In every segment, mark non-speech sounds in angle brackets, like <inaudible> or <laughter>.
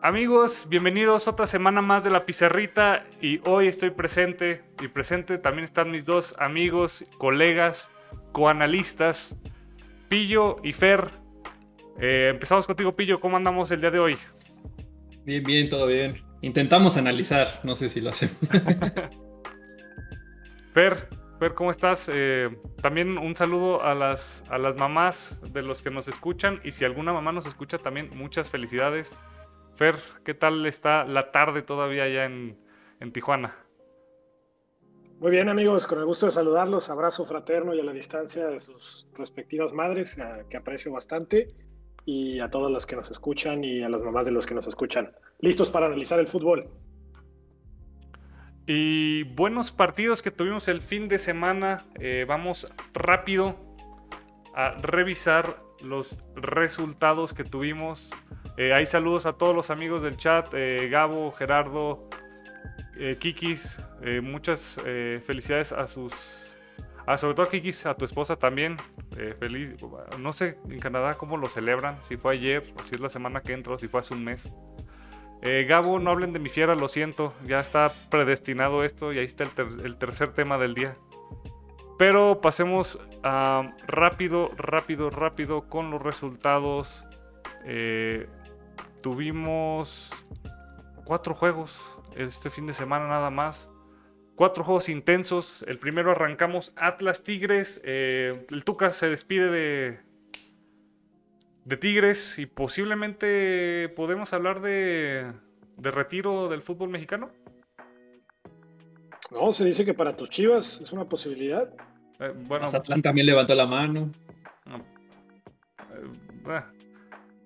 Amigos, bienvenidos otra semana más de la pizarrita y hoy estoy presente y presente también están mis dos amigos, colegas, coanalistas, Pillo y Fer. Eh, empezamos contigo, Pillo, ¿cómo andamos el día de hoy? Bien, bien, todo bien. Intentamos analizar, no sé si lo hacemos. <laughs> Fer, Fer, ¿cómo estás? Eh, también un saludo a las, a las mamás de los que nos escuchan y si alguna mamá nos escucha también muchas felicidades. Fer, ¿qué tal está la tarde todavía allá en, Tijuana? Muy bien amigos, con el gusto de saludarlos, abrazo fraterno y a la distancia de sus respectivas madres, que aprecio bastante, y a todos los que nos escuchan y a las mamás de los que nos escuchan. Listos para analizar el fútbol. Y buenos partidos que tuvimos el fin de semana. Eh, vamos rápido a revisar los resultados que tuvimos eh, hay saludos a todos los amigos del chat, eh, Gabo, Gerardo, eh, Kikis, muchas felicidades a sus... sobre todo a Kikis, a tu esposa también. feliz. No sé en Canadá cómo lo celebran, si fue ayer si es la semana que entro, si fue hace un mes. Gabo, no hablen de mi fiera, lo siento. Ya está predestinado esto y ahí está el, tercer tema del día. Pero pasemos rápido, rápido, rápido con los resultados. Tuvimos cuatro juegos este fin de semana nada más. Cuatro juegos intensos. El primero arrancamos Atlas Tigres. Eh, el Tuca se despide de, de Tigres y posiblemente podemos hablar de, de retiro del fútbol mexicano. No, se dice que para tus chivas es una posibilidad. Eh, bueno, Mazatlán también levantó la mano. No,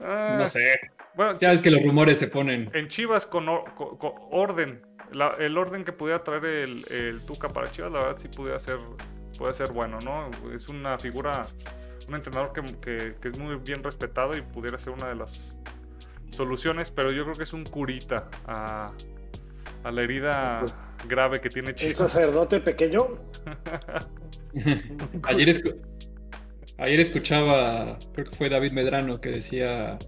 eh, no sé. Bueno, ya es que los rumores se ponen. En Chivas con, orden. el orden que pudiera traer el, Tuca para Chivas, la verdad sí pudiera ser, puede ser bueno, ¿no? Es una figura, un entrenador que, es muy bien respetado y pudiera ser una de las soluciones, pero yo creo que es un curita a, la herida grave que tiene Chivas. ¿Un sacerdote pequeño? <laughs> ayer, ayer escuchaba, creo que fue David Medrano, que decía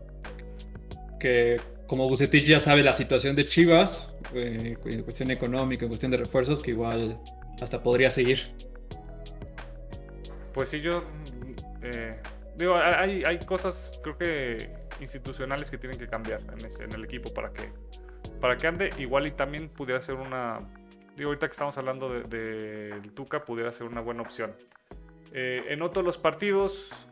que como Bucetich ya sabe la situación de Chivas, eh, en cuestión económica, en cuestión de refuerzos, que igual hasta podría seguir. Pues sí, yo eh, digo, hay, hay, cosas, creo que institucionales que tienen que cambiar en, el equipo para que, para que ande. Igual y también pudiera ser una, digo, ahorita que estamos hablando del de, Tuca, pudiera ser una buena opción. Eh, en otros los partidos,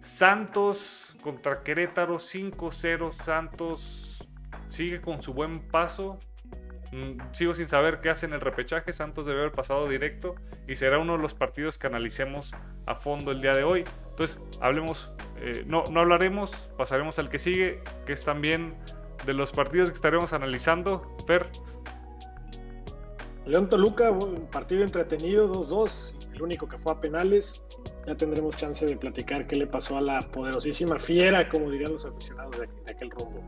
Santos contra Querétaro 5-0. Santos sigue con su buen paso. Mm, sigo sin saber qué hace en el repechaje. Santos debe haber pasado directo y será uno de los partidos que analicemos a fondo el día de hoy. Entonces, hablemos, eh, no, no hablaremos, pasaremos al que sigue, que es también de los partidos que estaremos analizando. Fer. León Toluca, partido entretenido, 2-2, el único que fue a penales ya tendremos chance de platicar qué le pasó a la poderosísima fiera, como dirían los aficionados de, aquel rumbo.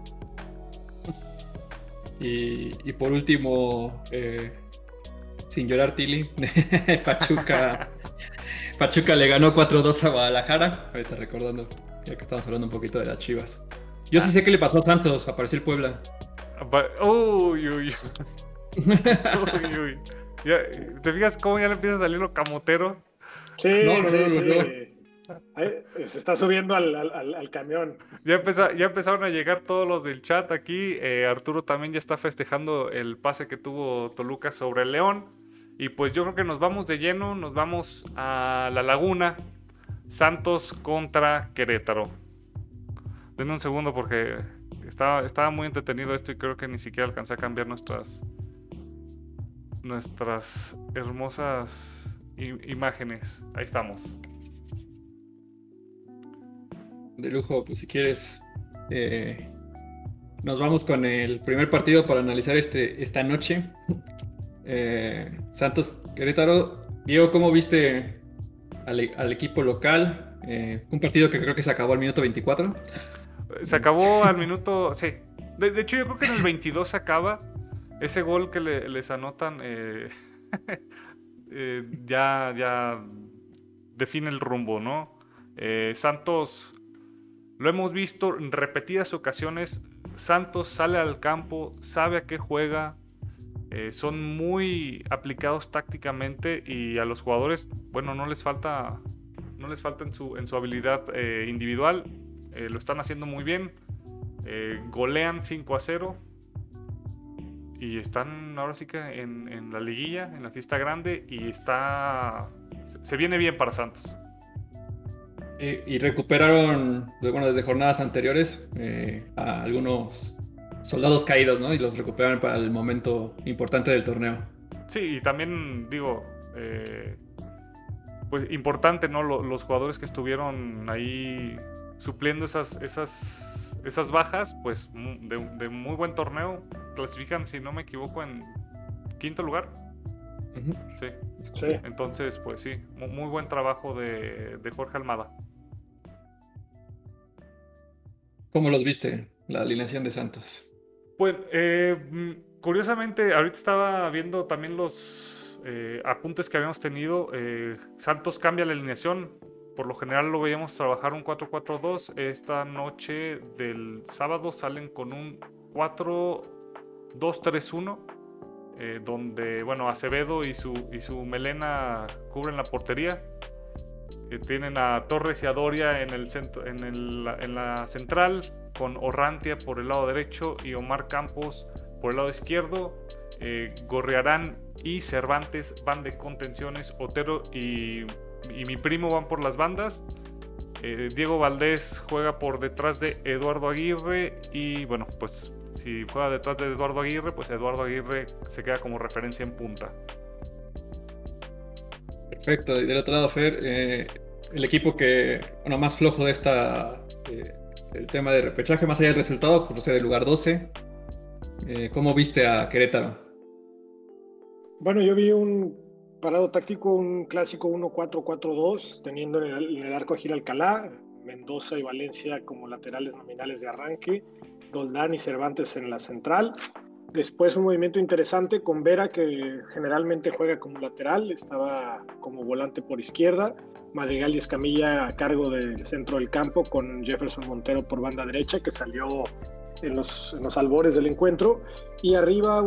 Y, por último, eh, sin llorar Tilly, <laughs> Pachuca, <laughs> Pachuca le ganó 4-2 a Guadalajara, ahorita recordando, ya que estamos hablando un poquito de las chivas. Yo sí sé qué le pasó a Santos, apareció el Puebla. Uy, uy. uy, <laughs> uy. ¿Te fijas cómo ya le empieza a salir lo camotero? Sí, sí, sí. se está subiendo al, camión. Ya, ya empezaron a llegar todos los del chat aquí. Eh, Arturo también ya está festejando el pase que tuvo Toluca sobre el León. Y pues yo creo que nos vamos de lleno, nos vamos a la laguna. Santos contra Querétaro. Denme un segundo porque estaba, estaba muy entretenido esto y creo que ni siquiera alcancé a cambiar nuestras, nuestras hermosas imágenes. Ahí estamos. De lujo, pues si quieres, eh, nos vamos con el primer partido para analizar este, esta noche. <laughs> Eh, Santos Querétaro. Diego, ¿cómo viste al, equipo local? Eh, un partido que creo que se acabó al minuto 24. Se acabó al minuto, sí. De, hecho, yo creo que en el 22 se acaba. Ese gol que les anotan <laughs> Eh, ya, ya define el rumbo, ¿no? Eh, Santos lo hemos visto en repetidas ocasiones. Santos sale al campo, sabe a qué juega, eh, son muy aplicados tácticamente y a los jugadores, bueno, no les falta, no les falta en su, en su habilidad individual. Lo están haciendo muy bien. golean 5 a 0 y están ahora sí que en, en, la liguilla, en la fiesta grande y está, se viene bien para Santos. Y, recuperaron, bueno, desde jornadas anteriores eh, a algunos soldados caídos, ¿no? Y los recuperaron para el momento importante del torneo. Sí, y también digo, eh, pues importante, ¿no? Los, jugadores que estuvieron ahí supliendo esas, esas, esas bajas, pues de, muy buen torneo, clasifican, si no me equivoco, en quinto lugar. sí. sí. Entonces, pues sí, muy, buen trabajo de, de Jorge Almada. ¿Cómo los viste, la alineación de Santos? Pues, eh, mm, curiosamente, ahorita estaba viendo también los eh, apuntes que habíamos tenido. Eh, Santos cambia la alineación. Por lo general lo veíamos trabajar un 4-4-2. Esta noche del sábado salen con un 4-2-3-1. donde, bueno, Acevedo y su, y su Melena cubren la portería tienen a Torres y a Doria en, el centro, en, el, en la central, con Orrantia por el lado derecho y Omar Campos por el lado izquierdo. Eh, Gorriarán y Cervantes van de contenciones. Otero y, y mi primo van por las bandas. Eh, Diego Valdés juega por detrás de Eduardo Aguirre. Y bueno, pues si juega detrás de Eduardo Aguirre, pues Eduardo Aguirre se queda como referencia en punta. Perfecto. Y del otro lado, Fer, eh, el equipo que, bueno, más flojo de esta, eh, el tema de repechaje, más allá del resultado, por ser el lugar 12. Eh, ¿Cómo viste a Querétaro? Bueno, yo vi un parado táctico, un clásico 1-4-4-2, teniendo en el, arco a Gil Alcalá, Mendoza y Valencia como laterales nominales de arranque, Doldán y Cervantes en la central, Después un movimiento interesante con Vera, que generalmente juega como lateral, estaba como volante por izquierda, Madrigal y Escamilla a cargo del centro del campo, con Jefferson Montero por banda derecha, que salió en los, albores del encuentro, y arriba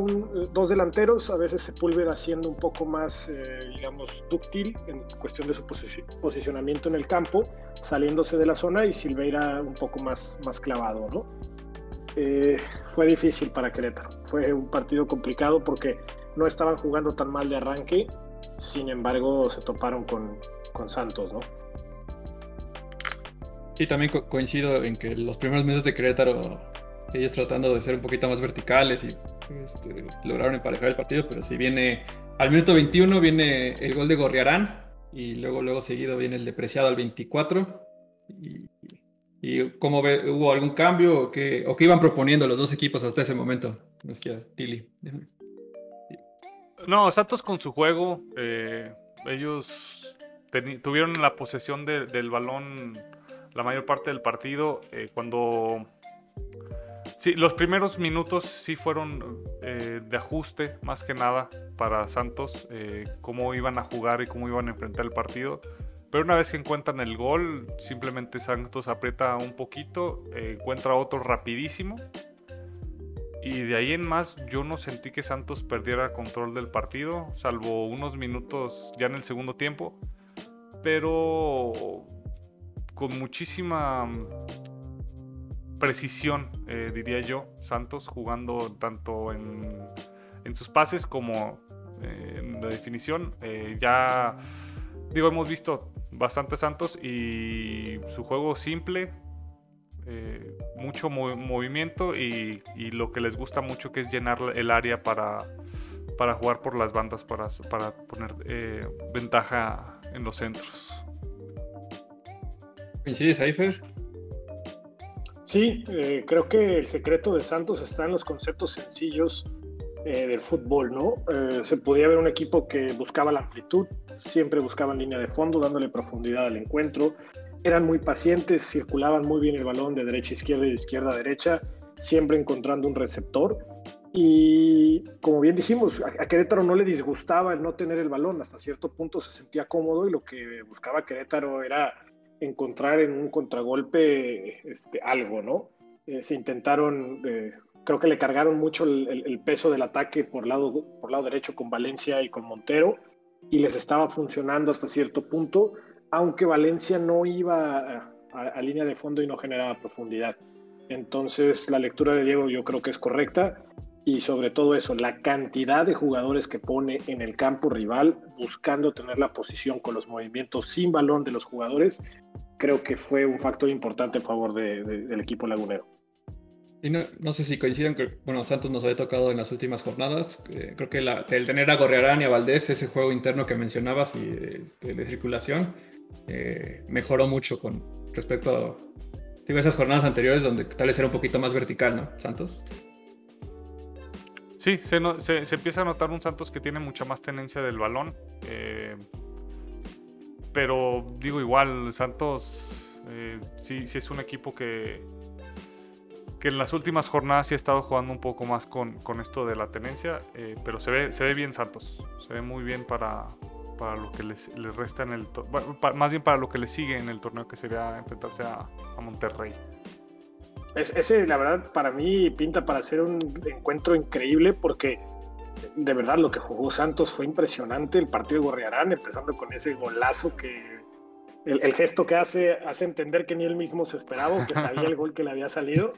dos delanteros, a veces Sepúlveda haciendo un poco más, eh, digamos, dúctil en cuestión de su posicionamiento en el campo, saliéndose de la zona, y Silveira un poco más, más clavado, ¿no? Eh, fue difícil para Querétaro. Fue un partido complicado porque no estaban jugando tan mal de arranque, sin embargo se toparon con, con Santos, ¿no? Sí, también coincido en que los primeros meses de Querétaro, ellos tratando de ser un poquito más verticales y este, lograron emparejar el partido, pero si viene al minuto 21 viene el gol de Gorriarán y luego, luego seguido viene el depreciado al 24 y ¿Y cómo ve, hubo algún cambio o qué, o qué iban proponiendo los dos equipos hasta ese momento? Es que Tilly. No, Santos con su juego, eh, ellos tuvieron la posesión del balón la mayor parte del partido. Eh, cuando. Sí, los primeros minutos sí fueron eh, de ajuste, más que nada, para Santos, cómo iban a jugar y cómo iban a enfrentar el partido. Pero una vez que encuentran el gol, simplemente Santos aprieta un poquito, eh, encuentra otro rapidísimo. Y de ahí en más yo no sentí que Santos perdiera control del partido, salvo unos minutos ya en el segundo tiempo. Pero con muchísima precisión, eh, diría yo, Santos jugando tanto en, en sus pases como eh, en la definición. ya digo, hemos visto bastante Santos y su juego simple, eh, mucho movimiento y, lo que les gusta mucho que es llenar el área para, para jugar por las bandas, para, para poner eh, ventaja en los centros. ¿Coincides? Sí, eh, creo que el secreto de Santos está en los conceptos sencillos del fútbol, ¿no? se podía ver un equipo que buscaba la amplitud, siempre buscaban línea de fondo, dándole profundidad al encuentro. Eran muy pacientes, circulaban muy bien el balón de derecha a izquierda y de izquierda a derecha, siempre encontrando un receptor. Y como bien dijimos, a Querétaro no le disgustaba el no tener el balón, hasta cierto punto se sentía cómodo y lo que buscaba Querétaro era encontrar en un contragolpe este, algo, ¿no? Eh, se intentaron, eh, creo que le cargaron mucho el, peso del ataque por lado, por lado derecho con Valencia y con Montero y les estaba funcionando hasta cierto punto, aunque Valencia no iba a, línea de fondo y no generaba profundidad. Entonces la lectura de Diego yo creo que es correcta y sobre todo eso, la cantidad de jugadores que pone en el campo rival buscando tener la posición con los movimientos sin balón de los jugadores, creo que fue un factor importante a favor del equipo lagunero. Y no, sé si coinciden que, bueno, Santos nos había tocado en las últimas jornadas. creo que el tener a Gorriarán y a Valdés, ese juego interno que mencionabas y este, de circulación, eh, mejoró mucho con respecto a esas jornadas anteriores donde tal vez era un poquito más vertical, ¿no? Santos. Sí, se, empieza a notar un Santos que tiene mucha más tenencia del balón. Eh, pero digo igual, Santos eh, sí, es un equipo que, que en las últimas jornadas sí ha estado jugando un poco más con, esto de la tenencia, eh, pero se ve, se ve bien Santos, se ve muy bien para, para lo que les, resta en el más bien para lo que le sigue en el torneo que sería enfrentarse a, Monterrey. Es, ese, la verdad, para mí pinta para ser un encuentro increíble porque de verdad lo que jugó Santos fue impresionante. El partido de Gorriarán, empezando con ese golazo que el, gesto que hace hace entender que ni él mismo se esperaba que sabía el gol que le había salido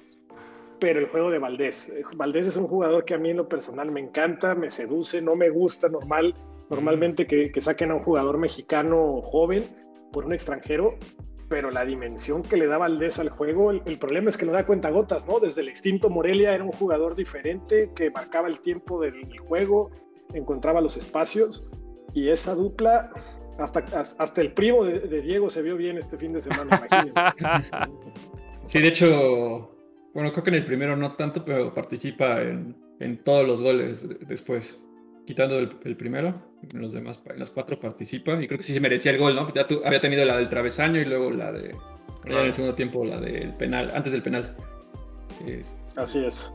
pero el juego de Valdés. Valdés es un jugador que a mí en lo personal me encanta, me seduce, no me gusta normal, normalmente que, saquen a un jugador mexicano joven por un extranjero, pero la dimensión que le da Valdés al juego, el, problema es que no da cuenta gotas, ¿no? Desde el extinto Morelia era un jugador diferente que marcaba el tiempo del, juego, encontraba los espacios y esa dupla, hasta, hasta el primo de, de Diego se vio bien este fin de semana, imagínense. <laughs> Sí, de hecho, bueno, creo que en el primero no tanto, pero participa en, todos los goles después. Quitando el, primero, en los demás, en los cuatro participa. Y creo que sí se merecía el gol, ¿no? Ya tú, había tenido la del travesaño y luego la de. en el segundo tiempo, la del penal, antes del penal. Así es.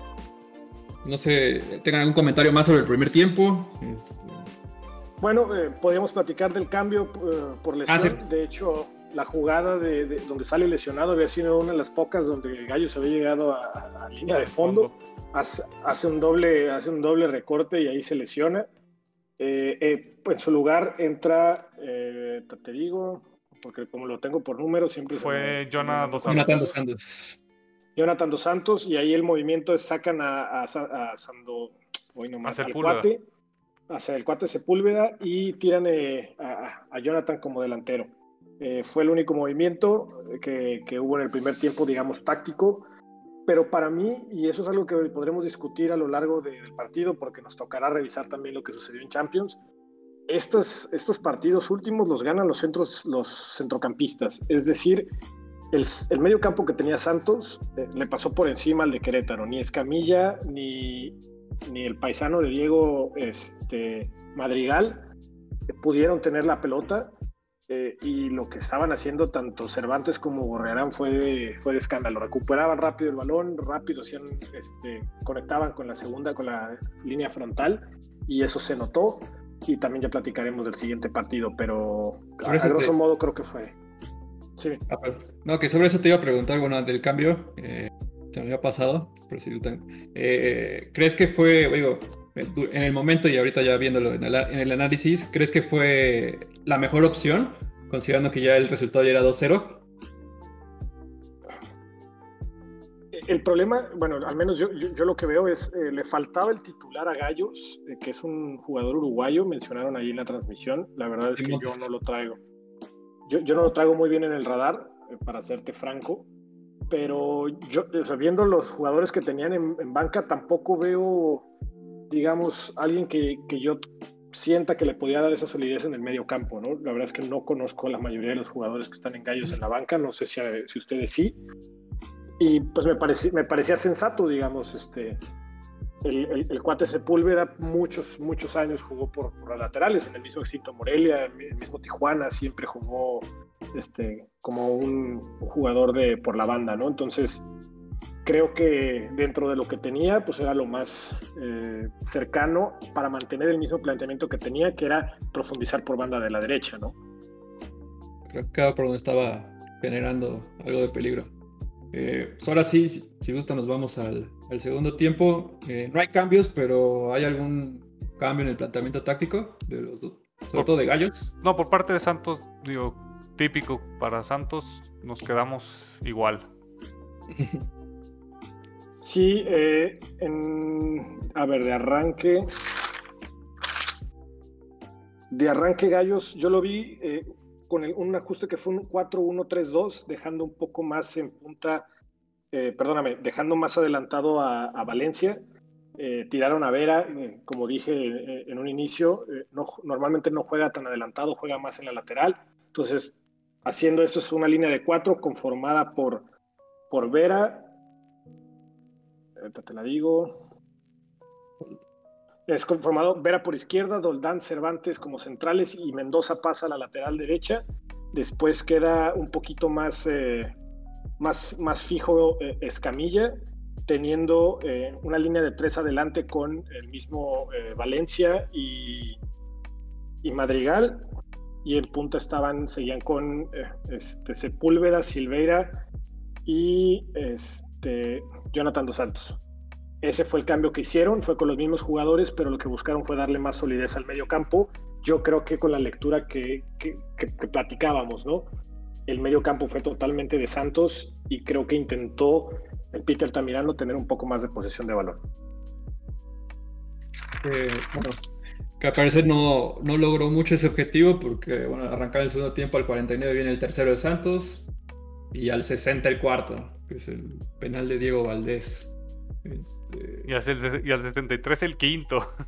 No sé, ¿tengan algún comentario más sobre el primer tiempo? Este, bueno, eh, podríamos platicar del cambio eh, por ah, lesión. De hecho, la jugada de, donde sale lesionado había sido una de las pocas donde Gallo se había llegado a, línea de fondo, hace, un doble, hace un doble recorte y ahí se lesiona. Eh, eh, en su lugar entra, eh, te digo, porque como lo tengo por número, siempre fue Jonathan Dos Santos. Jonathan Dos Santos, y ahí el movimiento es sacan a, a, Sando, hoy nomás, al cuate, hacia el cuate Sepúlveda y tiran a Jonathan como delantero. Eh, fue el único movimiento que, hubo en el primer tiempo, digamos, táctico. Pero para mí, y eso es algo que podremos discutir a lo largo del partido, porque nos tocará revisar también lo que sucedió en Champions, estos, estos partidos últimos los ganan los, centros, los centrocampistas. Es decir, el, el medio campo que tenía Santos eh, le pasó por encima al de Querétaro. Ni Escamilla, ni, ni el paisano de Diego este, Madrigal pudieron tener la pelota eh, y lo que estaban haciendo tanto Cervantes como Gorrearán fue de, fue de escándalo. Recuperaban rápido el balón, rápido hacían, este, conectaban con la segunda, con la línea frontal, y eso se notó. Y también ya platicaremos del siguiente partido, pero a, grosso modo creo que fue. Sí. Ah, no, que sobre eso te iba a preguntar, bueno, del cambio, eh, se me había pasado, pero si eh, ¿Crees que fue, digo, en el momento y ahorita ya viéndolo en el, análisis, ¿crees que fue la mejor opción, considerando que ya el resultado ya era 2-0? El problema, bueno, al menos yo, yo, lo que veo es, eh, le faltaba el titular a Gallos, eh, que es un jugador uruguayo, mencionaron ahí en la transmisión, la verdad es que yo no lo traigo. Yo, yo no lo traigo muy bien en el radar, eh, para serte franco, pero yo, viendo los jugadores que tenían en banca, tampoco veo digamos, alguien que, que, yo sienta que le podía dar esa solidez en el medio campo, ¿no? La verdad es que no conozco a la mayoría de los jugadores que están en Gallos en la banca, no sé si, si ustedes sí. Y pues me, parecía, me parecía sensato, digamos, este, el, el, cuate Sepúlveda muchos, muchos años jugó por, por laterales, en el mismo extinto Morelia, en el mismo Tijuana, siempre jugó este, como un jugador de, por la banda, ¿no? Entonces, creo que dentro de lo que tenía, pues era lo más eh, cercano para mantener el mismo planteamiento que tenía, que era profundizar por banda de la derecha, ¿no? Creo que por donde estaba generando algo de peligro. Eh, pues ahora sí, si, gusta, nos vamos al, segundo tiempo. Eh, no hay cambios, pero ¿hay algún cambio en el planteamiento táctico de los dos? Sobre todo de Gallos. No, por parte de Santos, digo, típico para Santos, nos quedamos igual. <laughs> Sí, eh, a ver, de arranque. De arranque Gallos, yo lo vi con un ajuste que fue un 4-1-3-2, dejando un poco más en punta, eh, perdóname, dejando más adelantado a, Valencia. Eh, tiraron a Vera, eh, como dije en un inicio, no, normalmente no juega tan adelantado, juega más en la lateral. Entonces, haciendo eso es una línea de cuatro conformada por, por Vera. Te la digo. Es conformado Vera por izquierda, Doldán, Cervantes como centrales y Mendoza pasa a la lateral derecha. Después queda un poquito más, eh, más, más fijo eh, Escamilla, teniendo eh, una línea de tres adelante con el mismo Valencia y, y, Madrigal. Y en punta estaban, seguían con este, Sepúlveda, Silveira y este, Jonathan Dos Santos. Ese fue el cambio que hicieron, fue con los mismos jugadores, pero lo que buscaron fue darle más solidez al medio campo. Yo creo que con la lectura que, platicábamos, ¿no? El medio campo fue totalmente de Santos y creo que intentó el Peter Tamirano tener un poco más de posesión de balón. Eh, bueno, que al parecer no, no, logró mucho ese objetivo porque, bueno, arrancaba el segundo tiempo, al 49 viene el tercero de Santos y al 60 el cuarto, que es el penal de Diego Valdés. Este, y, al, 63 el quinto. <laughs>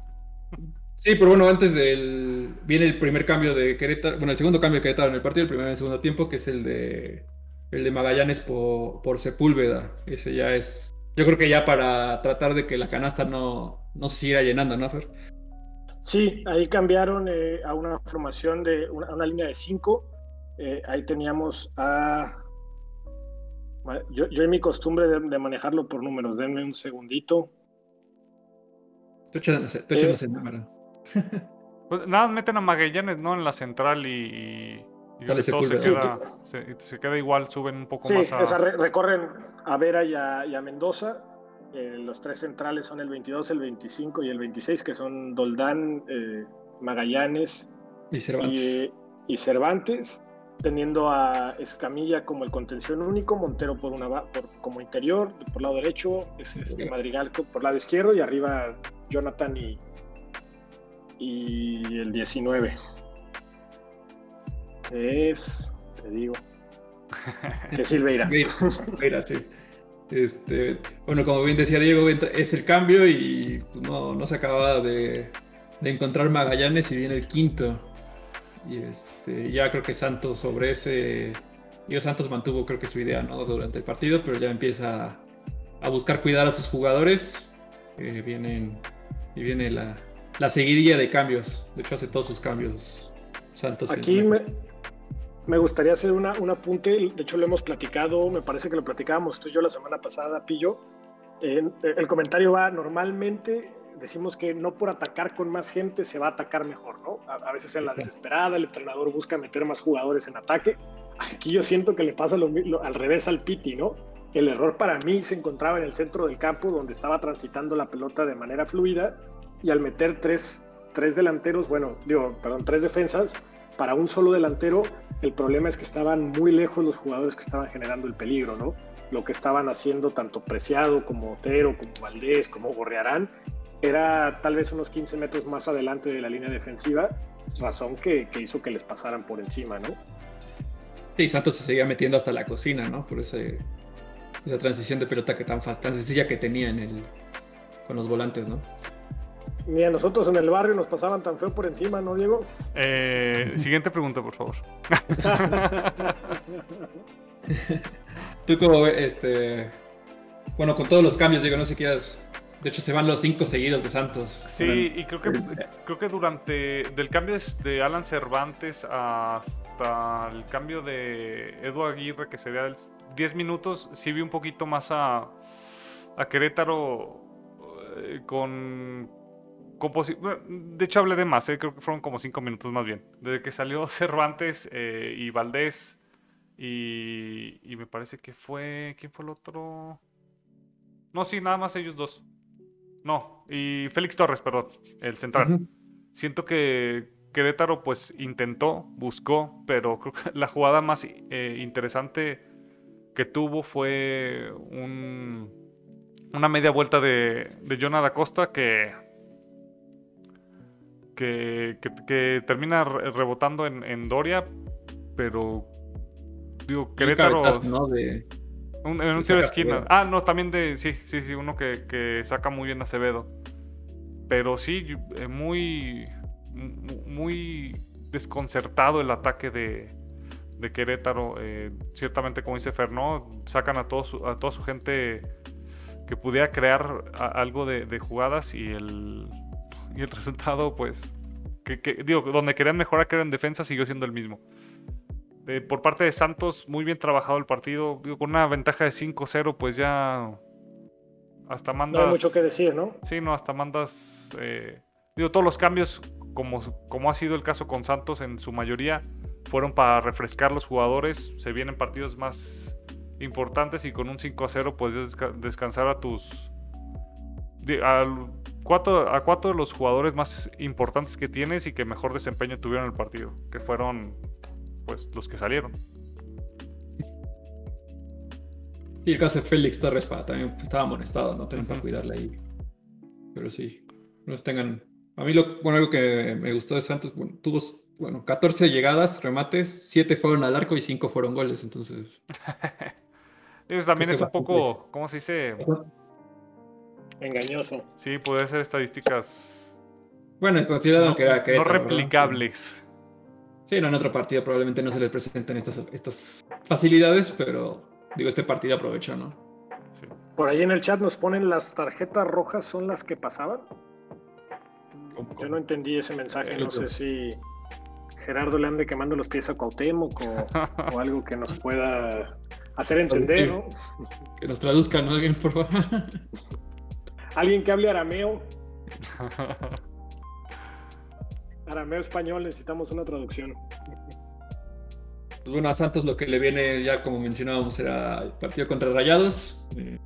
Sí, pero bueno, antes del. Viene el primer cambio de Querétaro. Bueno, el segundo cambio de Querétaro en el partido, el primero en el segundo tiempo, que es el de. El de Magallanes por, por Sepúlveda. Ese ya es. Yo creo que ya para tratar de que la canasta no, no se siga llenando, ¿no, Fer? Sí, ahí cambiaron eh, a una formación de una, una línea de cinco. Eh, ahí teníamos a yo, yo en mi costumbre de, manejarlo por números, denme un segundito. Tú échanos, eh, número. <laughs> Pues nada, meten a Magallanes, ¿no? En la central y, y todo se queda, se, queda, igual, suben un poco más a... o sea, recorren a Vera y a, Mendoza. Eh, los tres centrales son el 22, el 25 y el 26, que son Doldán, eh, Magallanes y Cervantes. y Cervantes teniendo a Escamilla como el contención único, Montero por una por, como interior, por lado derecho, es este Madrigal por lado izquierdo y arriba Jonathan y, y el 19. Es, te digo, <laughs> que Silveira. Silveira, sí. Este, bueno, como bien decía Diego, es el cambio y no, no se acaba de, de encontrar Magallanes y viene el quinto. Y este, ya creo que Santos sobre ese. Yo Santos mantuvo creo que su idea ¿no? durante el partido, pero ya empieza a buscar cuidar a sus jugadores. vienen, y viene la, la seguidilla de cambios. De hecho, hace todos sus cambios Santos. Aquí me, me, gustaría hacer una, un apunte. De hecho, lo hemos platicado. Me parece que lo platicábamos tú y yo la semana pasada, Pillo. el comentario va normalmente decimos que no por atacar con más gente se va a atacar mejor, ¿no? A, veces en la desesperada el entrenador busca meter más jugadores en ataque. Aquí yo siento que le pasa lo, al revés al Piti, ¿no? El error para mí se encontraba en el centro del campo donde estaba transitando la pelota de manera fluida y al meter tres, tres delanteros, bueno, digo, perdón, tres defensas, para un solo delantero, el problema es que estaban muy lejos los jugadores que estaban generando el peligro, ¿no? Lo que estaban haciendo tanto Preciado como Otero, como Valdés, como Gorrearán, era tal vez unos 15 metros más adelante de la línea defensiva, razón que, hizo que les pasaran por encima, ¿no? Sí, Santos se seguía metiendo hasta la cocina, ¿no? Por esa transición de pelota que tan, tan sencilla que tenía en el, con los volantes, ¿no? Ni a nosotros en el barrio nos pasaban tan feo por encima, ¿no, Diego? Eh, siguiente pregunta, por favor. <laughs> Tú como, este... Bueno, con todos los cambios, digo, no sé si quieras de hecho, se van los cinco seguidos de Santos. Sí, y creo que, creo que durante. Del cambio de Alan Cervantes hasta el cambio de Edu Aguirre, que sería 10 minutos, sí vi un poquito más a, a Querétaro eh, con. de hecho, hablé de más, eh, creo que fueron como 5 minutos más bien. Desde que salió <laughs> Cervantes eh, y Valdés Y, y me parece que fue. ¿Quién fue el otro? No, sí, nada más ellos dos. No, y Félix Torres, perdón, el central. Siento que Querétaro pues intentó, buscó, pero creo que la jugada más eh, interesante que tuvo fue un- una media vuelta de, de Jonah da Costa que, que, que- que termina re- rebotando en, en Doria, pero digo, Querétaro... cabezazo, ¿no? De, Un- en un tiro de esquina. Ah, no, también de. Sí, sí, sí, uno que, que saca muy bien Acevedo. Pero sí, eh, muy. mu- Muy desconcertado el ataque de, de Querétaro. Eh, ciertamente, como dice Fernó, sacan a, todo su- a toda su gente que pudiera crear a- algo de, de jugadas y el, y el <laughs> resultado, pues. Que, que- digo, donde querían mejorar, que era en defensa, siguió siendo el mismo. Eh, por parte de Santos, muy bien trabajado el partido. Digo, con una ventaja de 5-0, pues ya. Hasta No mandas. hay mucho que decir, ¿no? Sí, no, hasta mandas. eh, digo, todos los cambios, como, como ha sido el caso con Santos en su mayoría, fueron para refrescar los jugadores. Se vienen partidos más importantes y con un 5 a 0 puedes desca- descansar a tus. al- cuatro, a cuatro de los jugadores más importantes que tienes y que mejor desempeño tuvieron en el partido, que fueron pues los que salieron. Sí, el caso de Félix Torres para, también pues, estaba amonestado, ¿no? También para cuidarle ahí. Pero sí, no tengan. A mí, lo, bueno, algo que me gustó de Santos, bueno, tuvo bueno, 14 llegadas, remates, 7 fueron al arco y 5 fueron goles. Entonces, <laughs> Eso también es que un poco, ¿cómo se dice? Engañoso. Sí, puede ser estadísticas bueno, consideraron no, que era no Querétaro, ¿verdad? replicables. Sí, no, en otro partido probablemente no se les presenten estas, estas facilidades, pero digo, este partido aprovechó, ¿no? Sí. Por ahí en el chat nos ponen las tarjetas rojas son las que pasaban. Yo no entendí ese mensaje, El no otro. sé si Gerardo le ande quemando los pies a Cuauhtémoc o, <laughs> o algo que nos pueda hacer entender, ¿no? Que nos traduzcan ¿no? alguien, por favor. Alguien que hable arameo, <laughs> arameo español, necesitamos una traducción. Pues bueno, a Santos lo que le viene, ya como mencionábamos, era el partido contra Rayados. Eh,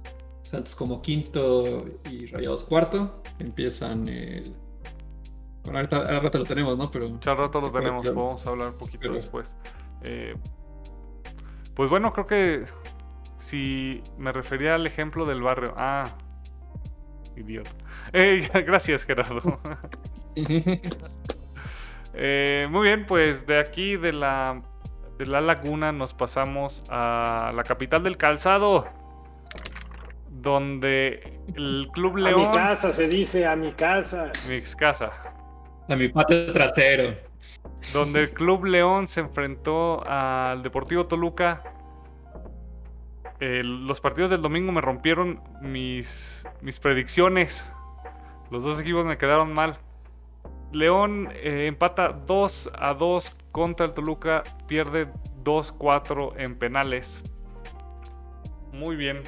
Santos como quinto y Rayados cuarto. Empiezan el. Bueno, ahorita, al rato lo tenemos, ¿no? Pero. Ya al rato lo tenemos, vamos a hablar un poquito Pero- después. Eh, pues bueno, creo que si me refería al ejemplo del barrio. Ah, idiota. <laughs> Eh, gracias, Gerardo. <laughs> Eh, muy bien, pues de aquí de la, de la laguna nos pasamos a la capital del calzado, donde el Club A León, mi casa se dice, a mi casa. mi ex casa, A mi patio trasero. donde el Club León se enfrentó al Deportivo Toluca. El- los partidos del domingo me rompieron mis, mis predicciones. Los dos equipos me quedaron mal. León eh, empata 2 a 2 contra el Toluca, pierde 2-4 en penales. Muy bien.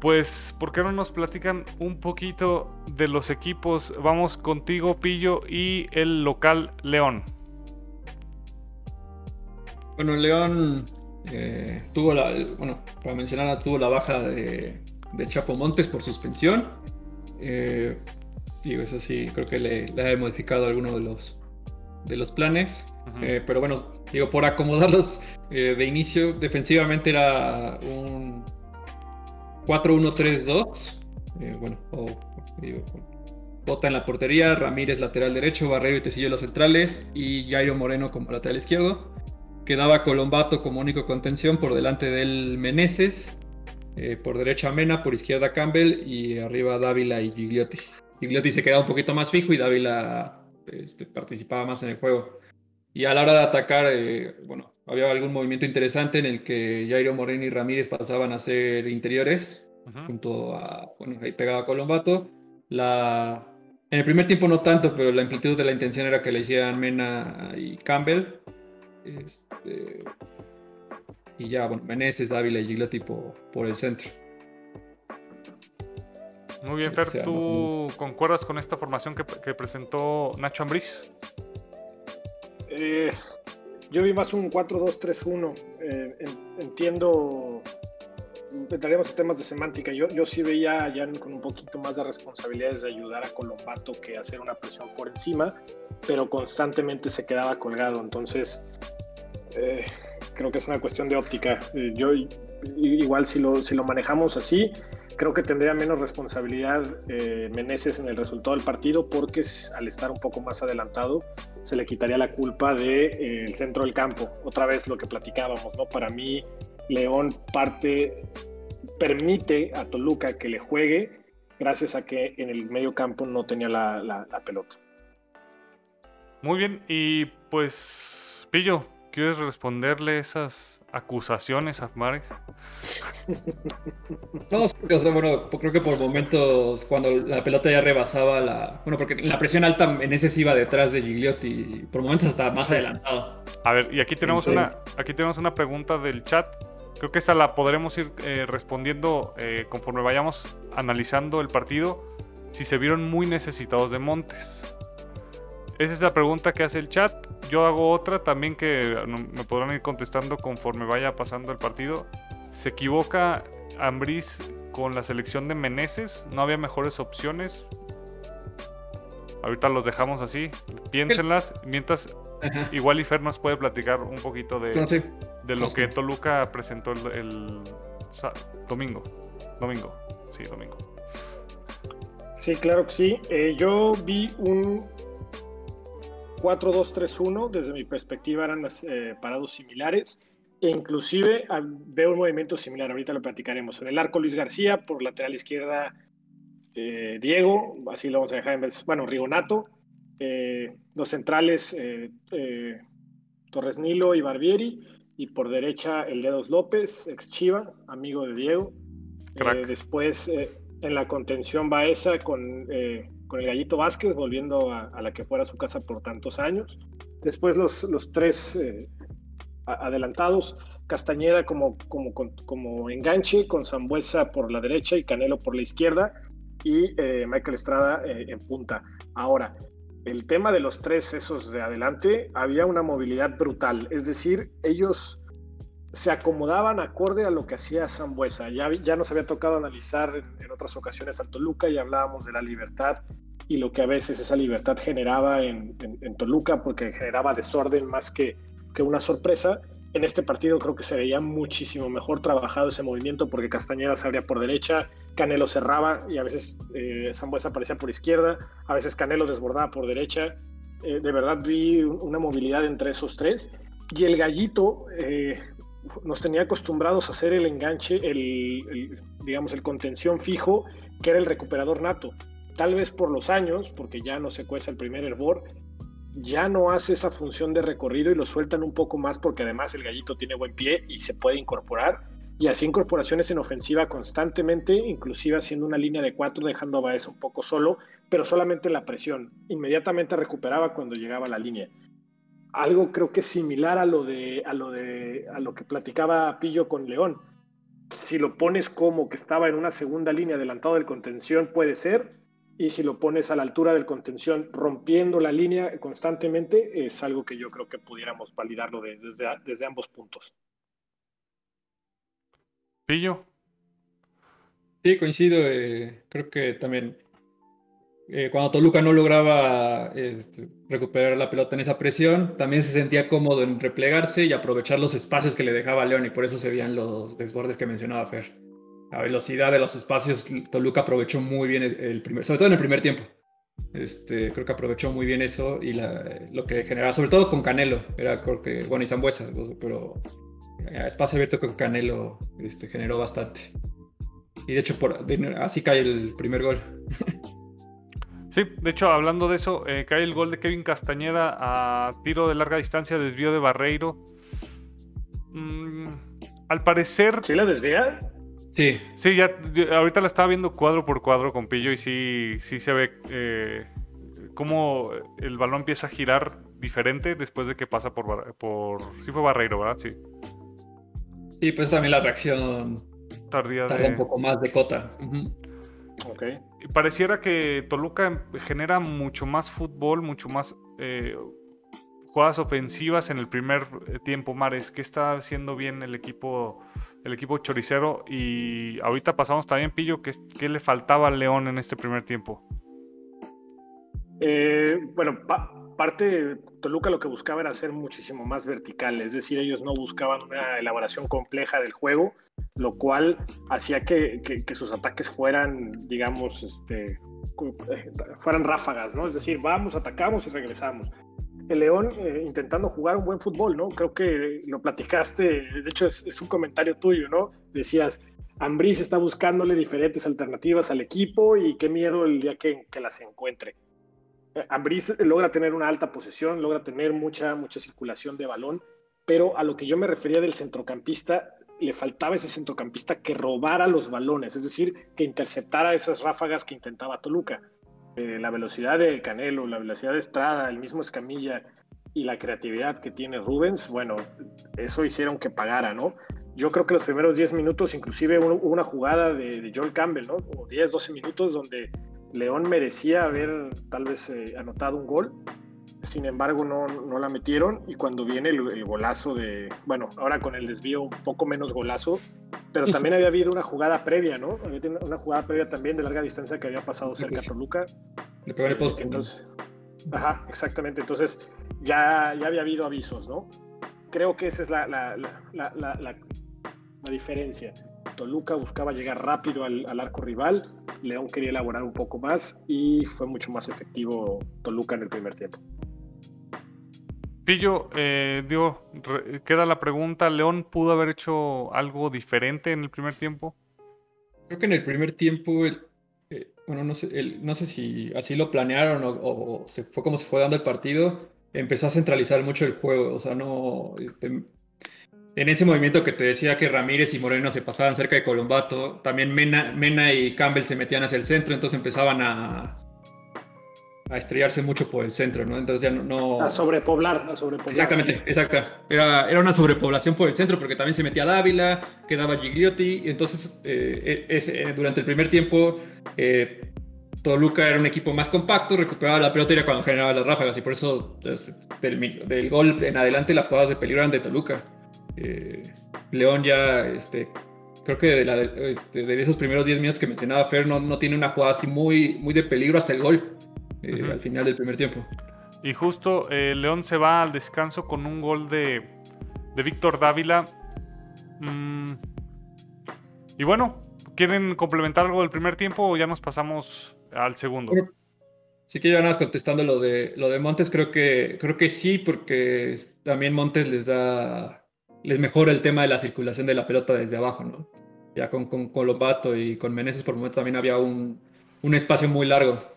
Pues, ¿por qué no nos platican un poquito de los equipos? Vamos contigo, Pillo, y el local León. Bueno, León eh, tuvo la. Bueno, para mencionar, tuvo la baja de, de Chapo Montes por suspensión. Eh, digo, eso sí, creo que le, le ha modificado alguno de los, de los planes. Eh, pero bueno, digo, por acomodarlos eh, de inicio, defensivamente era un 4-1-3-2. Eh, bueno, o, digo, Bota en la portería, Ramírez lateral derecho, Barrero y Tecillo los centrales y Jairo Moreno como lateral izquierdo. Quedaba Colombato como único contención por delante del Meneses. eh, por derecha Mena, por izquierda Campbell y arriba Dávila y Gigliotti. Gigliotti se quedaba un poquito más fijo y Dávila este, participaba más en el juego. Y a la hora de atacar, eh, bueno, había algún movimiento interesante en el que Jairo Moreno y Ramírez pasaban a ser interiores, Ujú. junto a, bueno, ahí pegaba Colombato. La, en el primer tiempo no tanto, pero la amplitud de la intención era que le hicieran Mena y Campbell. Este, y ya, bueno, Meneses, Dávila y Gigliotti por, por el centro. Muy bien, Fer, sea, ¿tú más concuerdas con esta formación que, que presentó Nacho Ambriz? Eh, yo vi más un 4-2-3-1. Eh, entiendo, entraríamos en temas de semántica. Yo, yo sí veía ya con un poquito más de responsabilidades de ayudar a Colombato que hacer una presión por encima, pero constantemente se quedaba colgado. Entonces, eh, creo que es una cuestión de óptica. Eh, yo igual si lo, si lo manejamos así, creo que tendría menos responsabilidad eh, Meneses en el resultado del partido porque al estar un poco más adelantado se le quitaría la culpa del de, centro del campo. Otra vez lo que platicábamos, ¿no? Para mí, León parte, permite a Toluca que le juegue gracias a que en el medio campo no tenía la, la pelota. Muy bien, y pues, Pillo, ¿Quieres responderle esas acusaciones a Mares? <laughs> No, bueno, creo que por momentos cuando la pelota ya rebasaba la... Bueno, porque la presión alta en ese iba detrás de Gigliotti y por momentos hasta más adelantado. A ver, y aquí tenemos, una, aquí tenemos una pregunta del chat. Creo que esa la podremos ir eh, respondiendo eh, conforme vayamos analizando el partido. Si se vieron muy necesitados de Montes. Esa es la pregunta que hace el chat. Yo hago otra también que me podrán ir contestando conforme vaya pasando el partido. ¿Se equivoca Ambris con la selección de Meneses? ¿No había mejores opciones? Ahorita los dejamos así. Piénsenlas. Mientras, igual y Fer nos puede platicar un poquito de, de lo que Toluca presentó el, domingo. Domingo. Sí, domingo. Sí, claro que sí. Eh, yo vi un 4-2-3-1, desde mi perspectiva eran eh, parados similares e inclusive veo un movimiento similar, ahorita lo platicaremos. En el arco Luis García, por lateral izquierda eh, Diego, así lo vamos a dejar en vez, bueno, Rigonato, eh, los centrales Torres Nilo y Barbieri, y por derecha el Dedos López, ex Chiva, amigo de Diego. después en la contención Baeza con con el Gallito Vázquez, volviendo a, la que fuera su casa por tantos años. Después los, los tres eh, adelantados, Castañeda como, como, como, enganche, con Zambuesa por la derecha y Canelo por la izquierda, y eh, Michael Estrada eh, en punta. Ahora, el tema de los tres esos de adelante, había una movilidad brutal, es decir, ellos se acomodaban acorde a lo que hacía Zambuesa. Ya, ya nos había tocado analizar en, en, otras ocasiones al Toluca y hablábamos de la libertad y lo que a veces esa libertad generaba en, Toluca, porque generaba desorden más que, que, una sorpresa. En este partido creo que se veía muchísimo mejor trabajado ese movimiento porque Castañeda se abría por derecha, Canelo cerraba y a veces eh, aparecía por izquierda, a veces Canelo desbordaba por derecha. Eh, de verdad vi una movilidad entre esos tres. Y el gallito eh, nos tenía acostumbrados a hacer el enganche, el, digamos, el contención fijo, que era el recuperador nato tal vez por los años, porque ya no se cuesta el primer hervor, ya no hace esa función de recorrido y lo sueltan un poco más porque además el gallito tiene buen pie y se puede incorporar. Y así incorporaciones en ofensiva constantemente, inclusive haciendo una línea de cuatro, dejando a Baez un poco solo, pero solamente la presión. Inmediatamente recuperaba cuando llegaba a la línea. Algo creo que similar a lo de a lo de a lo que platicaba Pillo con León. Si lo pones como que estaba en una segunda línea adelantado del contención, puede ser, y si lo pones a la altura del contención rompiendo la línea constantemente, es algo que yo creo que pudiéramos validarlo desde, desde ambos puntos. Pillo. Sí, coincido. Eh, creo que también eh, cuando Toluca no lograba este, recuperar la pelota en esa presión, también se sentía cómodo en replegarse y aprovechar los espacios que le dejaba León y por eso se veían los desbordes que mencionaba Fer la velocidad de los espacios, Toluca aprovechó muy bien el, primer, sobre todo en el primer tiempo. Este, creo que aprovechó muy bien eso y lo que generaba, sobre todo con Canelo, era creo que, bueno, y Zambuesa, pero espacio abierto con Canelo este, generó bastante. Y de hecho, por, así cae el primer gol. <laughs> Sí, de hecho, hablando de eso, eh, cae el gol de Kevin Castañeda a tiro de larga distancia, desvío de Barreiro. Mm, al parecer. ¿Sí la desvía? Sí. Sí, ya, ahorita la estaba viendo cuadro por cuadro con Pillo y sí, sí se ve eh, cómo el balón empieza a girar diferente después de que pasa por, por... Sí fue Barreiro, ¿verdad? Sí. Sí, pues también la reacción tardía tarda un poco más de cota. Ok. Pareciera que Toluca genera mucho más fútbol, mucho más... Eh, jugadas ofensivas en el primer eh, tiempo, Mares. ¿Qué está haciendo bien el equipo, el equipo choricero? Y ahorita pasamos también, Pillo, ¿qué, qué le faltaba al León en este primer tiempo? Eh, bueno, parte de Toluca lo que buscaba era ser muchísimo más vertical, es decir, ellos no buscaban una elaboración compleja del juego, lo cual hacía que, que, sus ataques fueran, digamos, este, fueran ráfagas, ¿no? Es decir, vamos, atacamos y regresamos. El León eh, intentando jugar un buen fútbol, ¿no? Creo que lo platicaste, de hecho es, un comentario tuyo, ¿no? Decías, Ambris está buscándole diferentes alternativas al equipo y qué miedo el día que, que las encuentre. Eh, Ambris logra tener una alta posesión, logra tener mucha, mucha circulación de balón, pero a lo que yo me refería del centrocampista, le faltaba ese centrocampista que robara los balones, es decir, que interceptara esas ráfagas que intentaba Toluca. Eh, la velocidad de Canelo, la velocidad de Estrada, el mismo Escamilla y la creatividad que tiene Rubens, bueno, eso hicieron que pagara, ¿no? Yo creo que los primeros 10 minutos, inclusive una jugada de, de John Campbell, ¿no? Como 10, 12 minutos donde León merecía haber tal vez eh, anotado un gol, sin embargo no, no la metieron y cuando viene el, golazo de, bueno, ahora con el desvío un poco menos golazo, pero también había habido una jugada previa, ¿no? Había una jugada previa también de larga distancia que había pasado cerca de Toluca. Le pegó el poste. Entonces, ajá, exactamente, entonces ya, ya había habido avisos, ¿no? Creo que esa es la, la, la, la diferencia. Toluca buscaba llegar rápido al, arco rival, León quería elaborar un poco más y fue mucho más efectivo Toluca en el primer tiempo. Pillo, eh, digo, queda la pregunta, ¿León pudo haber hecho algo diferente en el primer tiempo? Creo que en el primer tiempo, eh, bueno, no sé, no sé si así lo planearon o, se fue como se fue dando el partido, empezó a centralizar mucho el juego, o sea, no, este, en ese movimiento que te decía que Ramírez y Moreno se pasaban cerca de Colombato, también Mena y Campbell se metían hacia el centro, entonces empezaban a, a estrellarse mucho por el centro, ¿no? Entonces ya no... A sobrepoblar, a sobrepoblar. Exactamente, exacta. Era, era, una sobrepoblación por el centro porque también se metía Dávila, quedaba Gigliotti, y entonces eh, eh, durante el primer tiempo eh, Toluca era un equipo más compacto, recuperaba la pelota y era cuando generaba las ráfagas, y por eso pues, del, del, gol en adelante las jugadas de peligro eran de Toluca. Eh, León ya, este, creo que de, este, esos primeros 10 minutos que mencionaba Fer, no, tiene una jugada así muy, muy de peligro hasta el gol eh, al final del primer tiempo. Y justo eh, León se va al descanso con un gol de, de Víctor Dávila. Mm, y bueno, ¿quieren complementar algo del primer tiempo o ya nos pasamos al segundo? sí que ya nada más contestando lo de, lo de Montes, creo que, creo que sí, porque también Montes les da les mejora el tema de la circulación de la pelota desde abajo, ¿no? Ya con, con Colombato y con Meneses por momento también había un, un espacio muy largo.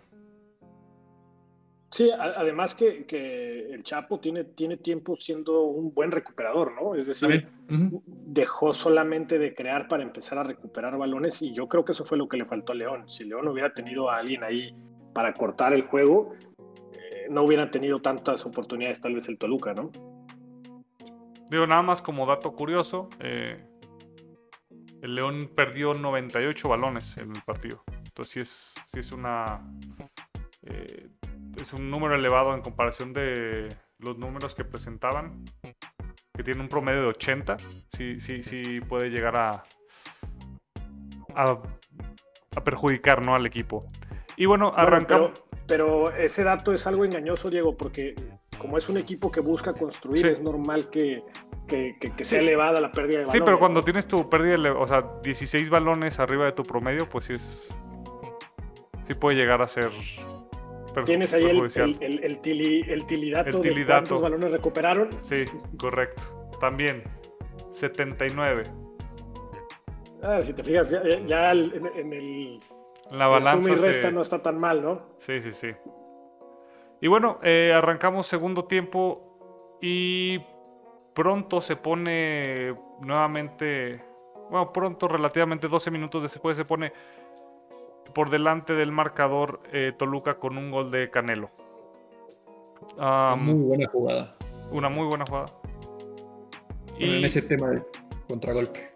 Sí, además que, que, el Chapo tiene, tiene tiempo siendo un buen recuperador, ¿no? Es decir, dejó solamente de crear para empezar a recuperar balones y yo creo que eso fue lo que le faltó a León. Si León hubiera tenido a alguien ahí para cortar el juego, eh, no hubieran tenido tantas oportunidades tal vez el Toluca, ¿no? Digo, nada más como dato curioso, eh, el León perdió 98 balones en el partido. Entonces sí es, sí es una... Eh, es un número elevado en comparación de los números que presentaban, que tiene un promedio de 80. Sí, sí, sí puede llegar a, a, perjudicar ¿no? al equipo. Y bueno, arrancamos... pero, ese dato es algo engañoso, Diego, porque como es un equipo que busca construir, es normal que, que, sea elevada la pérdida de balones. Sí, pero cuando tienes tu pérdida, o sea, 16 balones arriba de tu promedio, pues sí es. Sí puede llegar a ser. Tienes ahí el, el, el, tilidato, de cuántos balones recuperaron. Sí, correcto. También, 79. Ah, si te fijas, ya, en, el. La balanza. y resta no está tan mal, ¿no? Sí, sí, sí. Y bueno, eh, arrancamos segundo tiempo y pronto se pone nuevamente, bueno, pronto, relativamente 12 minutos después, se pone por delante del marcador eh, Toluca con un gol de Canelo. muy buena jugada. Una muy buena jugada. Y... En ese tema de contragolpe.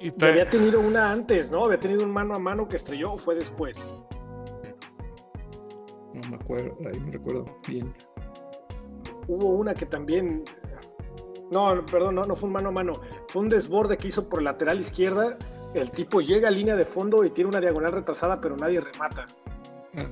Y había tenido una antes, ¿no? Había tenido un mano a mano que estrelló o fue después. acuerdo, ahí no recuerdo bien. Hubo una que también. No, perdón, no, no fue un mano a mano. Fue un desborde que hizo por lateral izquierda. El tipo llega a línea de fondo y tiene una diagonal retrasada, pero nadie remata. Ah,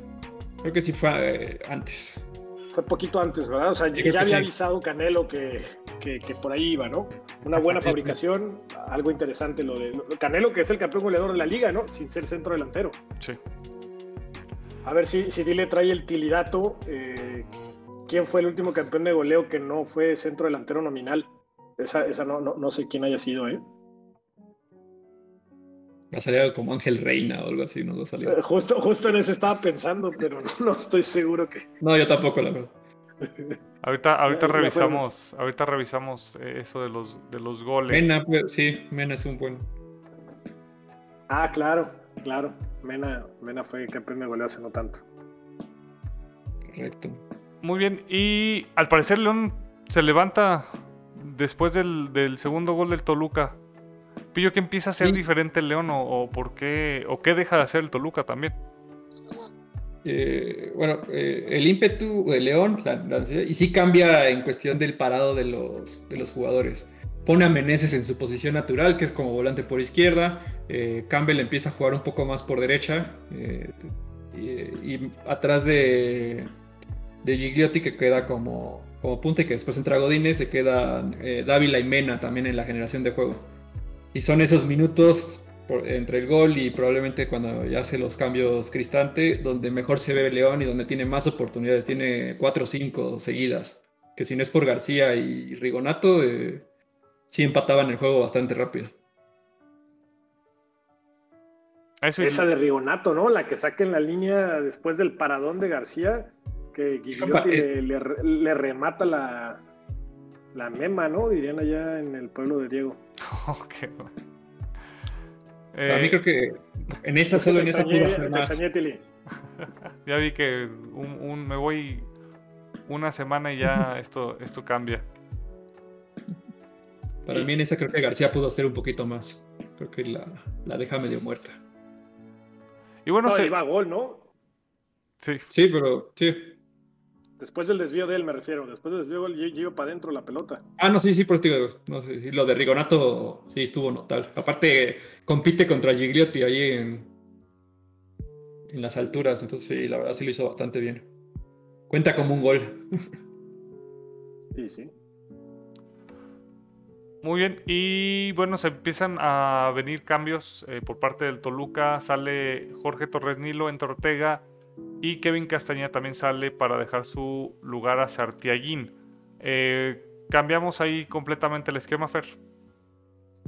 creo que sí fue eh, antes. Fue poquito antes, ¿verdad? O sea, creo ya había sí. avisado Canelo que, que- que por ahí iba, ¿no? Una buena fabricación, algo interesante lo de Canelo, que es el campeón goleador de la liga, ¿no? Sin ser centro delantero. Sí. A ver si, si Dile trae el tilidato. eh, ¿Quién fue el último campeón de goleo que no fue centro delantero nominal? Esa, esa no, no, no sé quién haya sido, ¿eh? Va a salir algo como Ángel Reina o algo así, no va a salir. Eh, Justo, justo en eso estaba pensando, pero no, <laughs> no estoy seguro que. No, yo tampoco, la verdad. Ahorita, ahorita revisamos, ahorita revisamos eh, eso de los de los goles. Mena, pues, sí, Mena es un buen. Ah, claro, claro. Mena, Mena fue campeón de goleo hace no tanto. Correcto. Muy bien. Y al parecer León se levanta después del, del segundo gol del Toluca. Pillo que empieza a ser Sí. diferente el León o, o por qué o qué deja de hacer el Toluca también. Eh, bueno, eh, el ímpetu de León, la- la- y sí cambia en cuestión del parado de los, de los jugadores. Pone a Meneses en su posición natural, que es como volante por izquierda. eh, Campbell empieza a jugar un poco más por derecha. y, y atrás de, de Gigliotti, que queda como, como punta, y que después entra Godínez, se quedan eh, Dávila y Mena también en la generación de juego. Y son esos minutos por- entre el gol y probablemente cuando ya hace los cambios Cristante, donde mejor se ve León y donde tiene más oportunidades. Tiene cuatro o cinco seguidas. Que si no es por García y Rigonato, eh, sí empataban el juego bastante rápido. Eso Esa de Rigonato, ¿no? La que saca en la línea después del paradón de García, que Gigliotti eh. le, le- le remata la, la mema, ¿no? Dirían allá en el pueblo de Diego. <laughs> Ok. Para mí Eh, creo que en esa, solo en esa pudo hacer más. <laughs> ya vi que un, un- me voy una semana y ya <laughs> esto, esto cambia. Para mí en esa creo que García pudo hacer un poquito más. Creo que la, la deja medio muerta. Y bueno, No, se- iba a gol, ¿no? sí, Sí, pero sí. Después del desvío de él, me refiero. Después del desvío, él lle- lleva para adentro la pelota. Ah, no, sí, sí, por eso no sé, sí, lo de Rigonato sí estuvo notable. Aparte, compite contra Gigliotti ahí en, en las alturas, entonces sí, la verdad sí lo hizo bastante bien. Cuenta como un gol. Sí, sí. Muy bien, y bueno, se empiezan a venir cambios eh, por parte del Toluca. Sale Jorge Torres Nilo, entra Ortega y Kevin Castañeda también sale para dejar su lugar a Sartiaguín. Eh, cambiamos ahí completamente el esquema, Fer.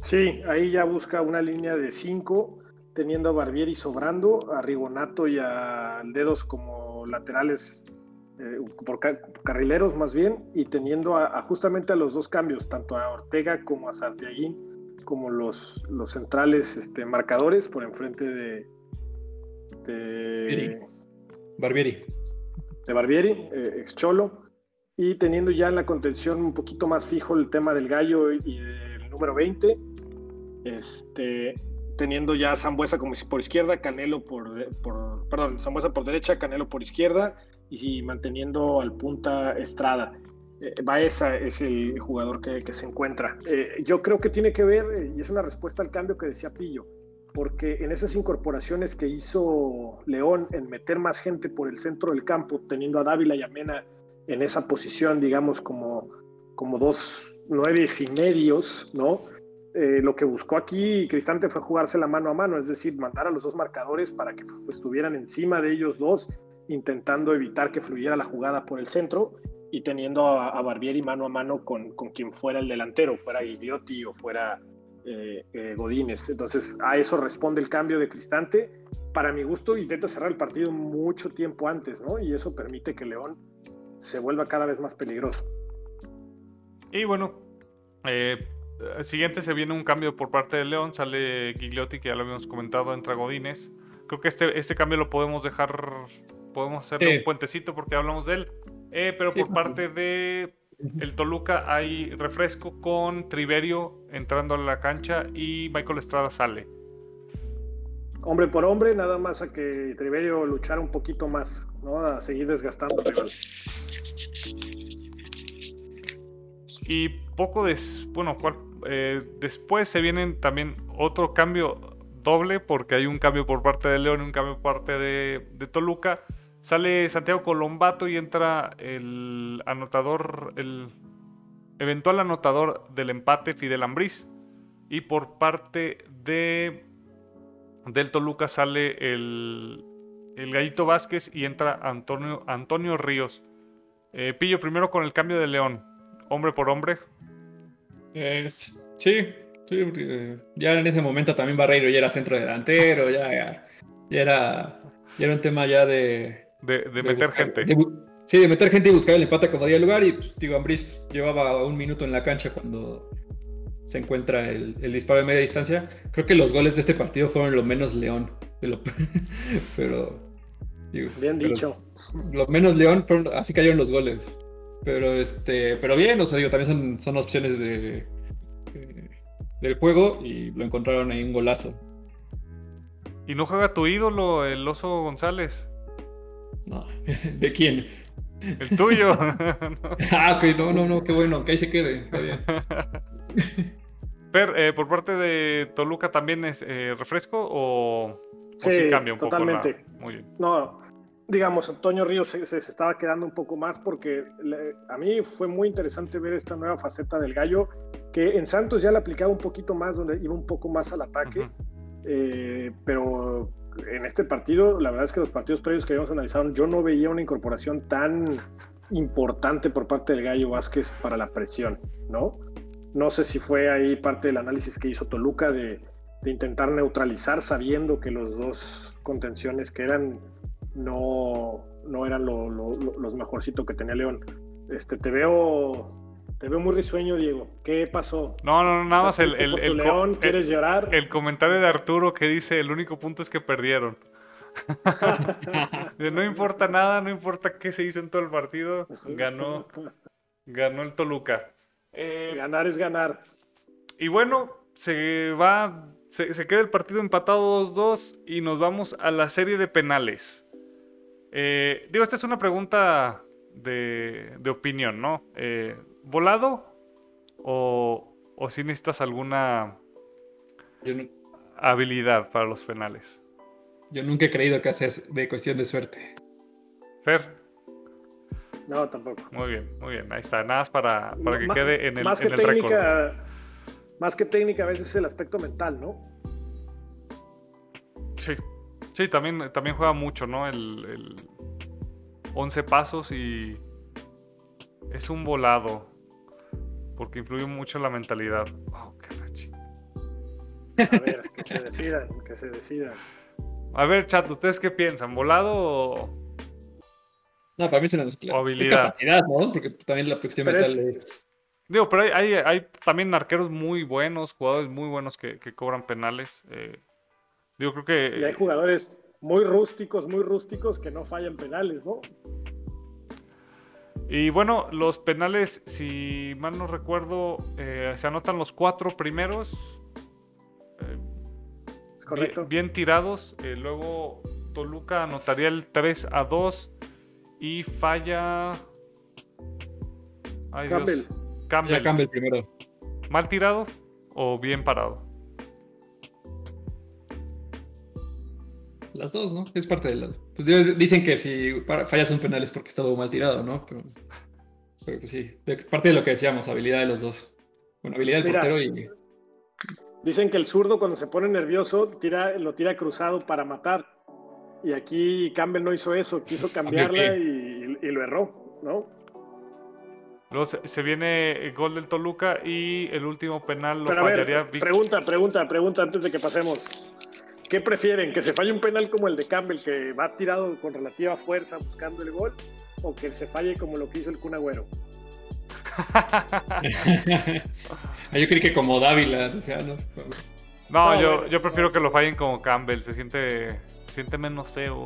Sí, ahí ya busca una línea de cinco, teniendo a Barbieri sobrando, a Rigonato y a Alderos como laterales, eh, por ca- carrileros más bien, y teniendo a, a justamente a los dos cambios, tanto a Ortega como a Sartiaguín, como los, los centrales este, marcadores por enfrente de, Barbieri. de Barbieri, eh, ex Cholo, y teniendo ya en la contención un poquito más fijo el tema del gallo y del número 20, este, teniendo ya Zambuesa como por izquierda, Canelo por, por perdón, Zambuesa por derecha, Canelo por izquierda, y manteniendo al punta Estrada. Eh, Baeza es el jugador que, que se encuentra. Eh, yo creo que tiene que ver, eh, y es una respuesta al cambio que decía Pillo, porque en esas incorporaciones que hizo León en meter más gente por el centro del campo, teniendo a Dávila y a Mena en esa posición, digamos, como, como dos nueves y medios, ¿no? Eh, lo que buscó aquí Cristante fue jugarse la mano a mano, es decir, mandar a los dos marcadores para que estuvieran encima de ellos dos, intentando evitar que fluyera la jugada por el centro y teniendo a, a Barbieri mano a mano con, con quien fuera el delantero, fuera Idioti o fuera eh, eh, Godínez. Entonces, a eso responde el cambio de Cristante. Para mi gusto, intenta cerrar el partido mucho tiempo antes, ¿no? Y eso permite que León se vuelva cada vez más peligroso. Y bueno, eh, el siguiente se viene un cambio por parte de León. Sale Gigliotti, que ya lo habíamos comentado, entra Godínez. Creo que este, este cambio lo podemos dejar, podemos hacerle Sí. un puentecito porque hablamos de él. Eh, pero Sí, por parte de el Toluca hay refresco con Triverio entrando a la cancha y Michael Estrada sale. hombre por hombre, nada más a que Triverio luchara un poquito más, ¿no? A seguir desgastando al rival. Y poco des, bueno, eh, después se vienen también otro cambio doble, porque hay un cambio por parte de León y un cambio por parte de, de Toluca. Sale Santiago Colombato y entra el anotador, el eventual anotador del empate, Fidel Ambriz. Y por parte de del Toluca sale el, el Gallito Vázquez y entra Antonio, Antonio Ríos. Eh, Pillo, primero con el cambio de León, hombre por hombre. Eh, sí, sí, ya en ese momento también Barreiro ya era centro delantero, ya, ya, era, ya era un tema ya de... De, meter gente. sí, de meter gente y buscar el empate como día lugar y pues, digo, Ambris llevaba un minuto en la cancha cuando se encuentra el, disparo de media distancia. Creo que los goles de este partido fueron lo menos León. <laughs> pero. Bien dicho. lo menos León, fueron, así cayeron los goles. Pero este. Pero bien, o sea, digo, también son, son opciones de. del juego y lo encontraron ahí un golazo. ¿Y no juega tu ídolo, el oso González? No, <laughs> ¿de quién? El tuyo. <laughs> ah, ok, no, no, no, qué bueno, que ahí se quede. Está bien. <laughs> Per, eh, por parte de Toluca también es eh, refresco o, sí, cambia un totalmente. poco. Muy bien. No, digamos, Antonio Ríos se, estaba quedando un poco más porque a mí fue muy interesante ver esta nueva faceta del gallo que en Santos ya la aplicaba un poquito más, donde iba un poco más al ataque, eh, pero en este partido, la verdad es que los partidos previos que habíamos analizado, yo no veía una incorporación tan importante por parte del Gallo Vázquez para la presión, ¿no? No sé si fue ahí parte del análisis que hizo Toluca de, intentar neutralizar sabiendo que los dos contenciones que eran no, no eran los mejorcitos que tenía León. Este, te veo te veo muy risueño, Diego. ¿Qué pasó? No, no, nada más el, el, León, ¿Quieres llorar? El comentario de Arturo que dice el único punto es que perdieron. <laughs> no importa nada, no importa qué se hizo en todo el partido, ganó, ganó el Toluca. Eh, ganar es ganar. Y bueno, se va, se, queda el partido empatado 2-2 y nos vamos a la serie de penales. Eh, digo, esta es una pregunta de, opinión, ¿no? Eh, ¿Volado o, o si necesitas alguna habilidad para los penales? Yo nunca he creído que haces de cuestión de suerte. Fer. No, tampoco. Muy bien, muy bien. Ahí está. Nada más para, para que quede en el, más que técnica, Más que técnica, a veces es el aspecto mental, ¿no? Sí. Sí, también, también juega mucho, ¿no? El, el 11 pasos y es un volado. Porque influye mucho la mentalidad. Oh, qué A ver, que se decidan, que se decidan. A ver, chat, ¿ustedes qué piensan? ¿Volado o.? No, para mí es una habilidad. capacidad, ¿no? Porque también la cuestión mental es... Digo, pero hay, hay, también arqueros muy buenos, jugadores muy buenos que, cobran penales. Eh, digo, creo que. Y hay jugadores muy rústicos, muy rústicos que no fallan penales, ¿no? Y bueno, los penales, si mal no recuerdo, eh, se anotan los cuatro primeros correcto. Bien, tirados. Eh, luego Toluca anotaría el 3 a 2 y falla. Campbell. Campbell. primero. ¿Mal tirado o bien parado? Las dos, ¿no? Es parte de las. Pues dicen que si fallas un penal es porque está mal tirado, ¿no? Pero, pero que sí. parte de lo que decíamos, habilidad de los dos. Bueno, habilidad del portero y Dicen que el zurdo cuando se pone nervioso tira, lo tira cruzado para matar. Y aquí Campbell no hizo eso, quiso <laughs> cambiarla y, lo erró, ¿no? Luego se, viene el gol del Toluca y el último penal lo fallaría. pregunta, pregunta, pregunta antes de que pasemos. ¿Qué prefieren? ¿Que se falle un penal como el de Campbell, que va tirado con relativa fuerza buscando el gol? ¿O que se falle como lo que hizo el Kun Agüero? <laughs> yo creí que como Dávila, no. yo, yo prefiero que lo fallen como Campbell, se siente, siente menos feo.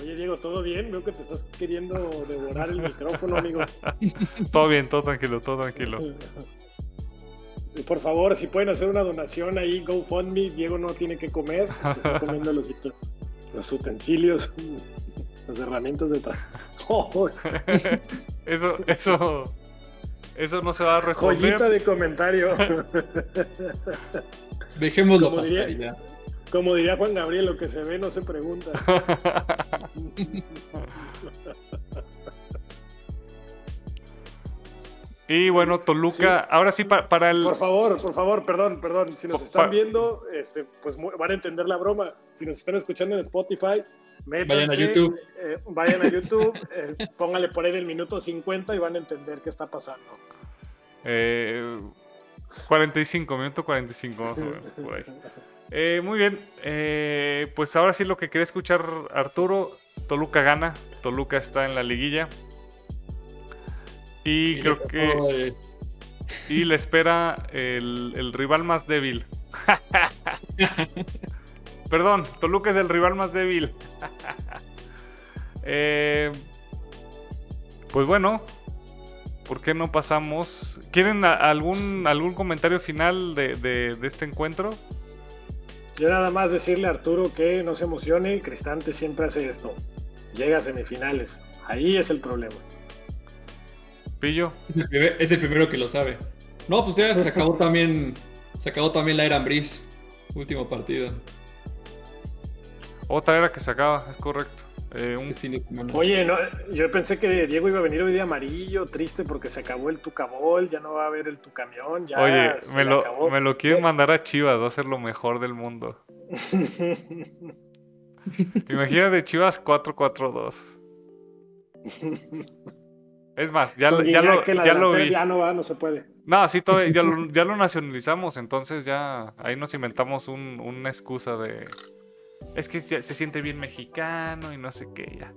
Oye, Diego, ¿todo bien? Veo que te estás queriendo devorar el micrófono, amigo. <laughs> todo bien, todo tranquilo, todo tranquilo. <laughs> por favor, si pueden hacer una donación ahí, GoFundMe, Diego no tiene que comer, <laughs> se está comiendo los, los utensilios, <laughs> las herramientas de trabajo. <laughs> eso, eso, eso no se va a responder. Joyita de comentario. Dejémoslo Como pasar diría- ya. Como diría Juan Gabriel, lo que se ve no se pregunta. Y bueno, Toluca, ahora sí pa- para el... Por favor, por favor, perdón, perdón. Si nos están viendo, este, pues van a entender la broma. Si nos están escuchando en Spotify, métanse, Vayan a YouTube. eh, vayan a YouTube, <laughs> eh, póngale por ahí el minuto 50 y van a entender qué está pasando. Eh, 45, minuto 45, más o menos, por ahí. Eh, muy bien, eh, pues ahora sí lo que quería escuchar Arturo, Toluca gana, Toluca está en la liguilla. Y creo que... Y le espera el, el rival más débil. <laughs> Perdón, Toluca es el rival más débil. <laughs> Eh, pues bueno, ¿por qué no pasamos? ¿Quieren algún, algún comentario final de, de- de este encuentro? Yo nada más decirle a Arturo que no se emocione, Cristante siempre hace esto. Llega a semifinales. Ahí es el problema. Pillo. es, el primer- es el primero que lo sabe. No, pues ya se acabó también. Se acabó también la era Ambris. Último partido. Otra era que se acaba, es correcto. Eh, un- Este fin de semana. Oye, no, yo pensé que Diego iba a venir hoy de amarillo, triste porque se acabó el Tucamol, ya no va a haber el Tucamión, ya oye, me lo, acabó. me lo quieren mandar a Chivas, va a ser lo mejor del mundo. <laughs> Imagínate Chivas 4-4-2. <laughs> Es más, ya, ya, lo, que la ya lo vi. Ya no va, no se puede. No, sí, todo- ya, lo, <laughs> ya lo nacionalizamos, entonces ya ahí nos inventamos un- una excusa de... Es que se, se siente bien mexicano y no sé qué, ya.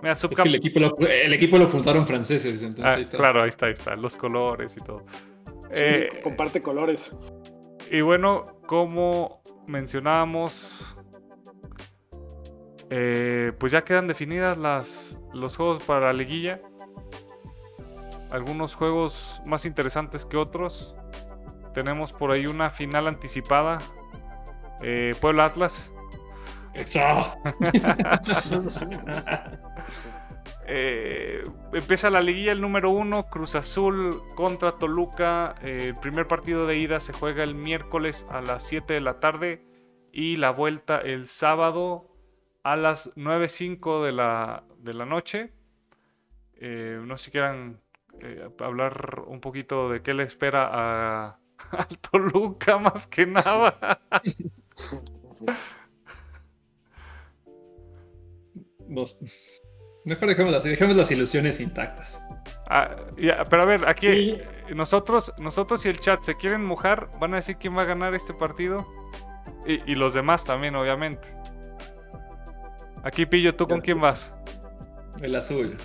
Mira, Es que el equipo lo, el equipo lo fundaron franceses, entonces Ah, ahí está. claro, ahí está, ahí está, los colores y todo. Sí, Eh, comparte colores. Y bueno, como mencionábamos, eh, pues ya quedan definidas las, los juegos para la liguilla. Algunos juegos más interesantes que otros. Tenemos por ahí una final anticipada. Eh, Puebla Atlas. ¡Eso! <laughs> Eh, empieza la liguilla el número uno, Cruz Azul contra Toluca. Eh, el primer partido de ida se juega el miércoles a las 7 de la tarde y la vuelta el sábado a las 9.05 de la, de la noche. Eh, no sé si quieran eh, hablar un poquito de qué le espera a, <laughs> al Toluca más que nada. Mejor dejemos así, dejemos las ilusiones intactas. Ah, ya, pero a ver, aquí Sí. nosotros, nosotros y el chat se quieren mojar, van a decir quién va a ganar este partido. Y, y los demás también, obviamente. Aquí Pillo, ¿tú con quién vas? El azul.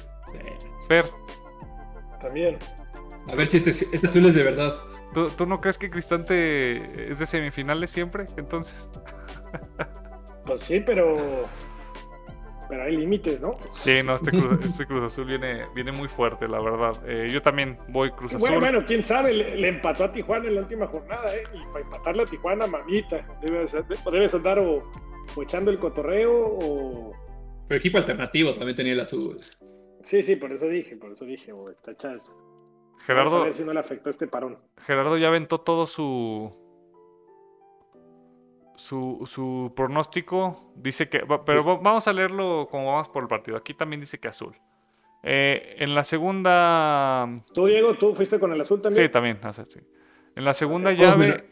Fer, También. A ver si este, este azul es de verdad. ¿tú, tú no crees que Cristante es de semifinales siempre? Entonces. Pues sí, pero. Pero hay límites, ¿no? Sí, no, este Cruz, este Cruz Azul viene, viene muy fuerte, la verdad. Eh, yo también voy Cruz Azul. Bueno, bueno, quién sabe, le, le empató a Tijuana en la última jornada, ¿eh? Y para empatarle a Tijuana, mamita, debes, debes andar o, o echando el cotorreo o. Pero equipo alternativo también tenía el azul. Sí, sí, por eso dije, por eso dije, güey, tachas. Vamos a Gerardo, ver si no le afectó este parón. Gerardo ya aventó todo su. Su, su pronóstico. Dice que. Pero va- vamos a leerlo como vamos por el partido. Aquí también dice que azul. Eh, en la segunda. Tú, Diego, tú fuiste con el azul también. Sí, también. o sea, sí. En la segunda Todos llave. menos-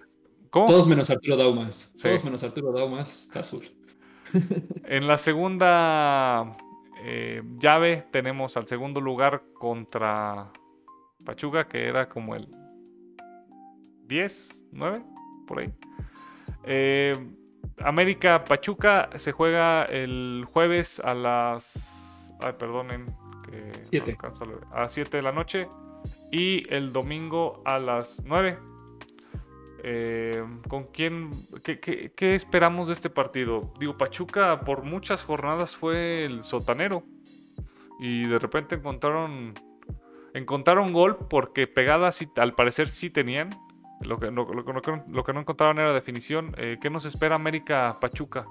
¿Cómo? Todos menos Arturo Daumas. Sí. Todos menos Arturo Daumas está azul. <laughs> En la segunda eh, llave tenemos al segundo lugar contra Pachuca, que era como el 10, 9, por ahí. Eh, América Pachuca se juega el jueves a las. Ay, perdonen. Que Siete. a. A las 7 de la noche. Y el domingo a las 9. Eh, ¿Con quién? Qué, qué- esperamos de este partido? Digo, Pachuca por muchas jornadas fue el sotanero. Y de repente encontraron. Encontraron gol porque pegadas al parecer sí tenían. Lo que, lo, lo que no- lo que no encontraban era definición. Eh, ¿Qué nos espera América Pachuca?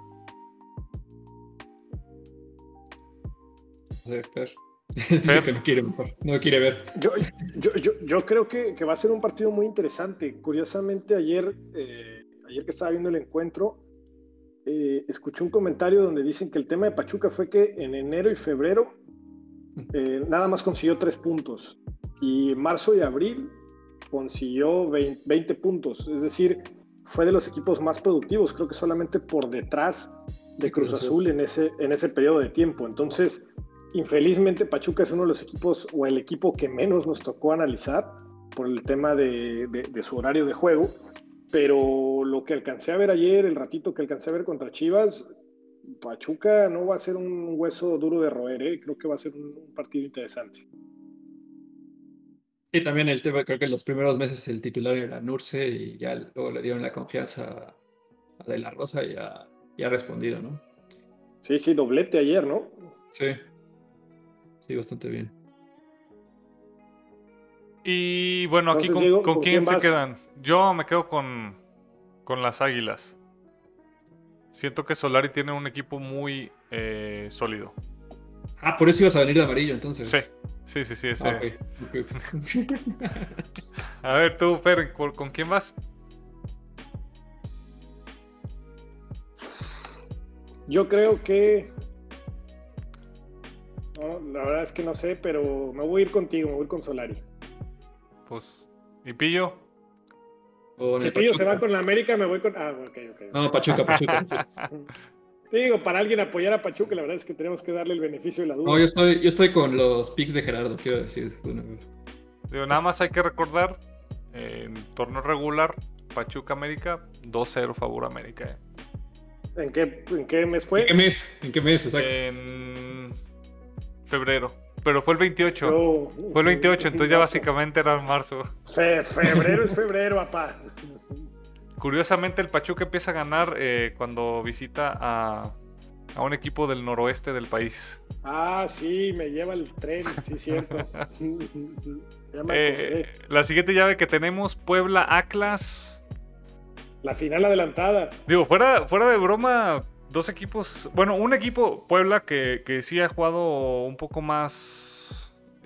<laughs> Dice no quiere. No quiere ver. Yo, yo, yo, yo creo que, que va a ser un partido muy interesante. Curiosamente, ayer, eh, ayer que estaba viendo el encuentro, eh, escuché un comentario donde dicen que el tema de Pachuca fue que en enero y febrero eh, nada más consiguió tres puntos y en marzo y abril consiguió 20, 20 puntos. Es decir, fue de los equipos más productivos, creo que solamente por detrás de Cruz Cruz Azul en ese, en ese periodo de tiempo. Entonces, infelizmente Pachuca es uno de los equipos o el equipo que menos nos tocó analizar por el tema de, de- de su horario de juego, pero lo que alcancé a ver ayer, el ratito que alcancé a ver contra Chivas, Pachuca no va a ser un hueso duro de roer, ¿eh? creo que va a ser un, partido interesante. Sí, también el tema, creo que en los primeros meses el titular era Nurse y ya luego le dieron la confianza a De La Rosa y ha, y ha respondido, ¿no? Sí, sí, doblete ayer, ¿no? Sí. Sí, bastante bien. Y bueno, aquí Entonces, con, Diego, con ¿con quién quién se vas? quedan. Yo me quedo con, con las Águilas. Siento que Solari tiene un equipo muy eh, sólido. Ah, por eso ibas a venir de amarillo, entonces. Sí, sí, sí, sí. Ah, ok. <laughs> A ver, tú, Fer, ¿con, con quién vas? Yo creo que. No, la verdad es que no sé, pero me voy a ir contigo, me voy a ir con Solari. Pues, ¿y Pillo? Con Si Pillo se Pachuca. va con la América, me voy con. Ah, ok, ok. No, Pachuca, Pachuca. Pachuca. <laughs> Digo, para alguien apoyar a Pachuca, la verdad es que tenemos que darle el beneficio de la duda. No, yo estoy, yo estoy con los picks de Gerardo, quiero decir. Digo, nada más hay que recordar, eh, en torneo regular, Pachuca América, 2-0 favor América. eh. ¿En, qué, ¿En qué mes fue? ¿En qué mes? ¿En qué mes? Exacto. En febrero. Pero fue el 28. Yo- Fue el 28, entonces ya básicamente era marzo. Fe- febrero es febrero, papá. Curiosamente, el Pachuca empieza a ganar eh, cuando visita a, a un equipo del noroeste del país. Ah, sí, me lleva el tren, sí, cierto. <laughs> Eh, la siguiente llave que tenemos, Puebla Atlas. La final adelantada. Digo, fuera, fuera de broma, dos equipos. Bueno, un equipo, Puebla, que, que sí ha jugado un poco más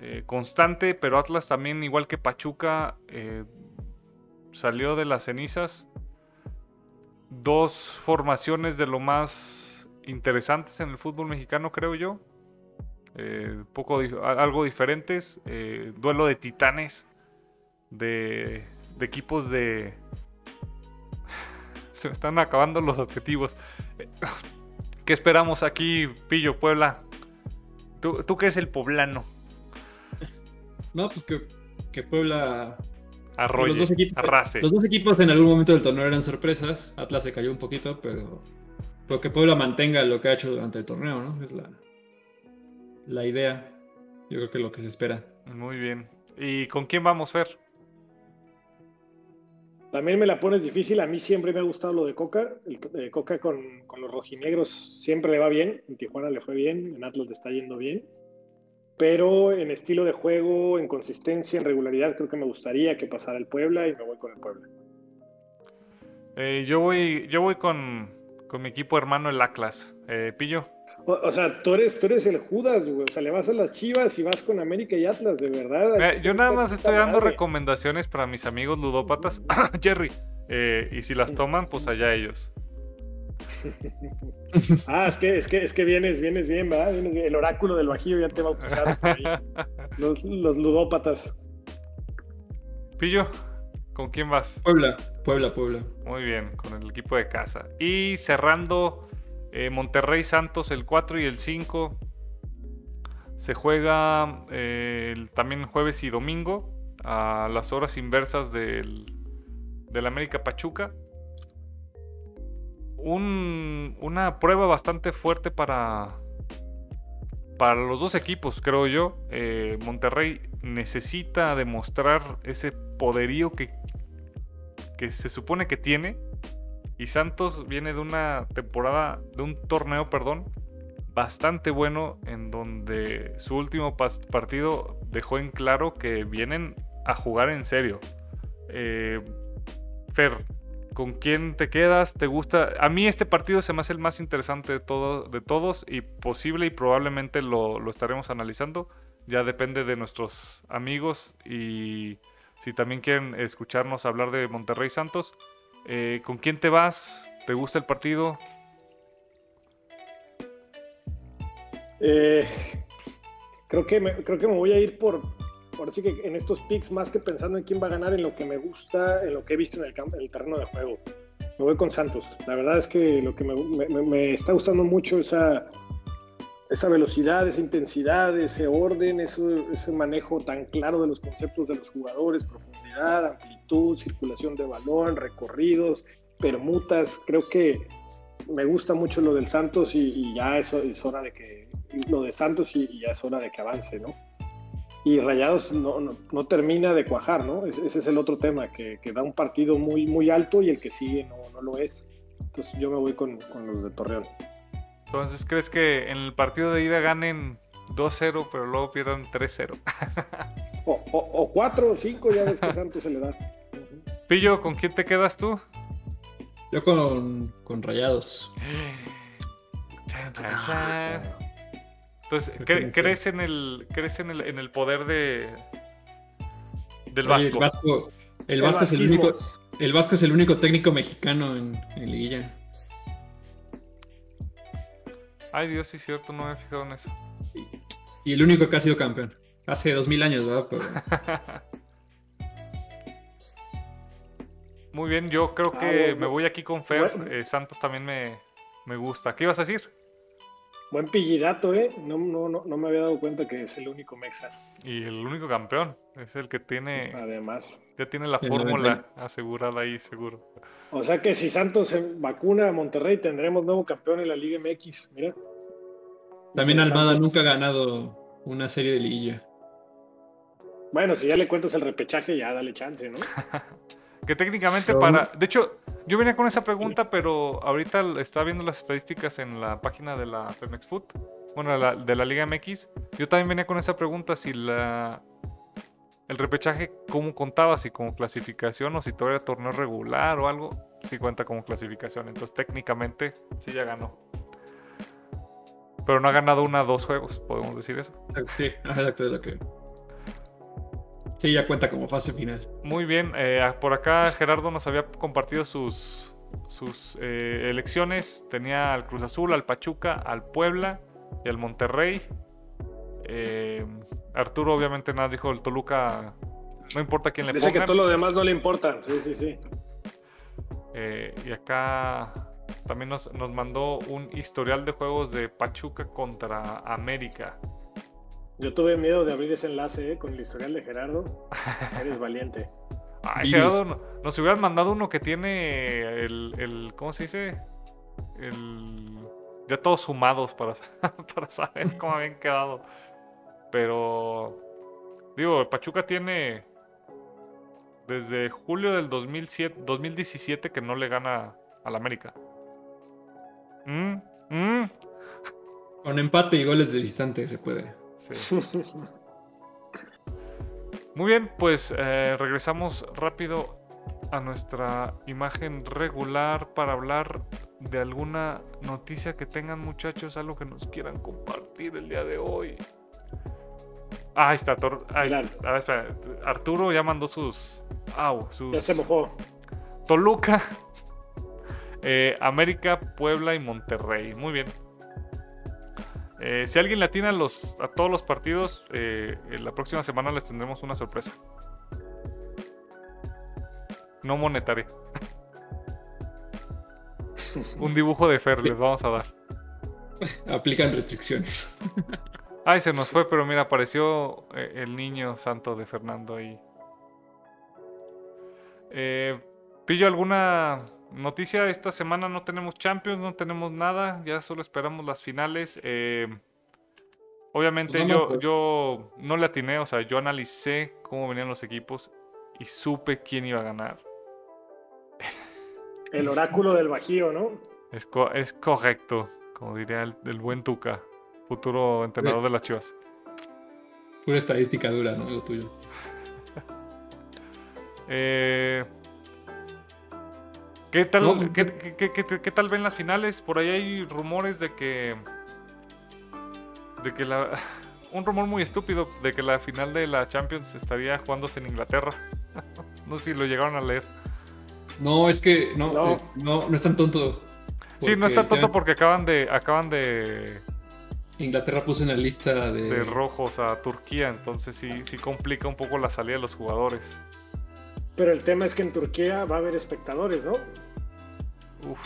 eh, constante, pero Atlas también, igual que Pachuca, eh, salió de las cenizas. Dos formaciones de lo más interesantes en el fútbol mexicano, creo yo. Eh, poco, algo diferentes. duelo de titanes. De equipos de, <laughs> se me están acabando los adjetivos. ¿Qué esperamos aquí, Pillo, Puebla? ¿Tú, tú qué es el poblano? No, pues que, que Puebla. Arroyo, los, dos equipos, arrase. los dos equipos en algún momento del torneo eran sorpresas. Atlas se cayó un poquito, pero. Pero que Puebla mantenga lo que ha hecho durante el torneo, ¿no? Es la, la idea. Yo creo que es lo que se espera. Muy bien. ¿Y con quién vamos, Fer? También me la pones difícil. A mí siempre me ha gustado lo de Coca. El de Coca con, con los rojinegros siempre le va bien. En Tijuana le fue bien. En Atlas le está yendo bien. Pero en estilo de juego, en consistencia, en regularidad, creo que me gustaría que pasara el Puebla y me voy con el Puebla. Eh, yo voy, yo voy con, con mi equipo hermano, el Atlas. Eh, Pillo. O, o sea, tú eres, tú eres el Judas, güey. O sea, le vas a las Chivas y vas con América y Atlas, de verdad. Mira, yo nada más estoy dando madre. recomendaciones para mis amigos ludópatas. <coughs> Jerry. Eh, y si las toman, pues allá ellos. <laughs> Ah, es que, es que, es que vienes, vienes bien, ¿verdad? Vienes bien. El oráculo del Bajío ya te bautizaron por ahí. <laughs> Los, los ludópatas. Pillo, ¿con quién vas? Puebla, Puebla, Puebla. Muy bien, con el equipo de casa. Y cerrando eh, Monterrey Santos el 4 y el 5. Se juega eh, también jueves y domingo a las horas inversas del, del América Pachuca. Un- una prueba bastante fuerte para, para los dos equipos, creo yo. Eh, Monterrey necesita demostrar ese poderío que, que se supone que tiene. Y Santos viene de una temporada, de un torneo, perdón, bastante bueno en donde su último partido dejó en claro que vienen a jugar en serio. Eh, Fer, ¿con quién te quedas? ¿Te gusta? A mí este partido se me hace el más interesante de, todo, de todos y posible y probablemente lo estaremos analizando. Ya depende de nuestros amigos y si también quieren escucharnos hablar de Monterrey Santos. Eh, ¿Con quién te vas? ¿Te gusta el partido? Eh, creo, que me, creo que me voy a ir por, por así que en estos picks, más que pensando en quién va a ganar, en lo que me gusta, en lo que he visto en el, campo, en el terreno de juego. Me voy con Santos. La verdad es que lo que me, me, está gustando mucho esa, esa velocidad, esa intensidad, ese orden, ese, ese, manejo tan claro de los conceptos de los jugadores, profundidad, amplitud, circulación de balón, recorridos, permutas. Creo que me gusta mucho lo del Santos y, y ya es, es, hora de que, lo de Santos y, y, ya es hora de que avance, ¿no? Y Rayados no, no, no termina de cuajar, ¿no? Ese, es el otro tema, que, que, da un partido muy, muy alto y el que sigue no, no lo es. Entonces yo me voy con, con los de Torreón. Entonces, ¿crees que en el partido de ida ganen 2-0, pero luego pierdan 3-0? <laughs> o, o, o 4 o 5, ya ves que Santos se le da. Pillo, ¿con quién te quedas tú? Yo con, con Rayados. Chan, chan, chan. Entonces, ¿cre ¿crees, en el, ¿crees en el, en el poder de del Vasco? Oye, el Vasco, el Vasco el es el único, el Vasco es el único técnico mexicano en, en Liguilla. Ay, Dios, sí es cierto, no me he fijado en eso. Y, y el único que ha sido campeón. Hace dos mil años, ¿verdad? Pero... <laughs> Muy bien, yo creo que ah, bueno, me voy aquí con Fer. Bueno. Eh, Santos también me, me, gusta. ¿Qué ibas a decir? Buen pillidato, ¿eh? No, no, no, no, me había dado cuenta que es el único Mexa. Y el único campeón. Es el que tiene. Además. Ya tiene la fórmula asegurada ahí, seguro. O sea que si Santos se vacuna a Monterrey, tendremos nuevo campeón en la Liga MX. Mira. También Almada nunca ha ganado una serie de liguilla. Bueno, si ya le cuentas el repechaje, ya dale chance, ¿no? <laughs> que técnicamente para... De hecho, yo venía con esa pregunta, pero ahorita estaba viendo las estadísticas en la página de la Femex Food, bueno, de la, de la Liga MX. Yo también venía con esa pregunta si la... El repechaje, ¿cómo contaba? Si como clasificación o si todavía era torneo regular o algo, si cuenta como clasificación. Entonces técnicamente sí ya ganó. Pero no ha ganado una dos juegos, podemos decir eso. Sí, exacto, es lo que... Sí, ya cuenta como fase final. Muy bien. Eh, por acá Gerardo nos había compartido sus, sus eh, elecciones. Tenía al Cruz Azul, al Pachuca, al Puebla y al Monterrey. Eh, Arturo obviamente nada dijo el Toluca. No importa quién le Dice pongan. que todo lo demás no le importa. Sí, sí, sí. Eh, y acá también nos, nos mandó un historial de juegos de Pachuca contra América. Yo tuve miedo de abrir ese enlace ¿eh? con el historial de Gerardo. <laughs> Eres valiente. Ay, Gerardo, nos hubieran mandado uno que tiene el, el ¿cómo se dice? El, ya todos sumados para, <laughs> para saber cómo habían quedado. Pero, digo, Pachuca tiene desde julio del 2007, 2017 que no le gana al América. ¿Mm? ¿Mm? Con empate y goles de distante se puede. Sí. <laughs> Muy bien, pues eh, regresamos rápido a nuestra imagen regular para hablar de alguna noticia que tengan muchachos, algo que nos quieran compartir el día de hoy. Ah, ahí está, Tor ahí, claro. a ver, espera, Arturo ya mandó sus... Au, sus... Ya se mojó. Toluca, <laughs> eh, América, Puebla y Monterrey. Muy bien. Eh, si alguien le atina los, a todos los partidos, eh, la próxima semana les tendremos una sorpresa. No monetaria. <laughs> Un dibujo de Fer les vamos a dar. Aplican restricciones. <laughs> Ay, se nos fue, pero mira, apareció eh, el niño santo de Fernando ahí. Eh, ¿Pillo alguna noticia, esta semana no tenemos Champions, no tenemos nada, ya solo esperamos las finales. Eh, obviamente no, yo, no, yo no le atiné, o sea, yo analicé cómo venían los equipos y supe quién iba a ganar. <laughs> El oráculo del Bajío, ¿no? Es, co es correcto, como diría el, el, buen Tuca, futuro entrenador de las Chivas. Pura estadística dura, ¿no? Lo tuyo. <laughs> eh, ¿Qué tal, No, pues, qué, qué- qué- qué- qué tal ven las finales? Por ahí hay rumores de que. De que la. <laughs> Un rumor muy estúpido de que la final de la Champions estaría jugándose en Inglaterra. <laughs> no sé si lo llegaron a leer. No, es que no, No. es- no, no es tan tonto. Sí, no está el tonto porque acaban de. acaban de. Inglaterra puso en la lista de. de rojos a Turquía. Entonces sí, sí complica un poco la salida de los jugadores. Pero el tema es que en Turquía va a haber espectadores, ¿no? Uf.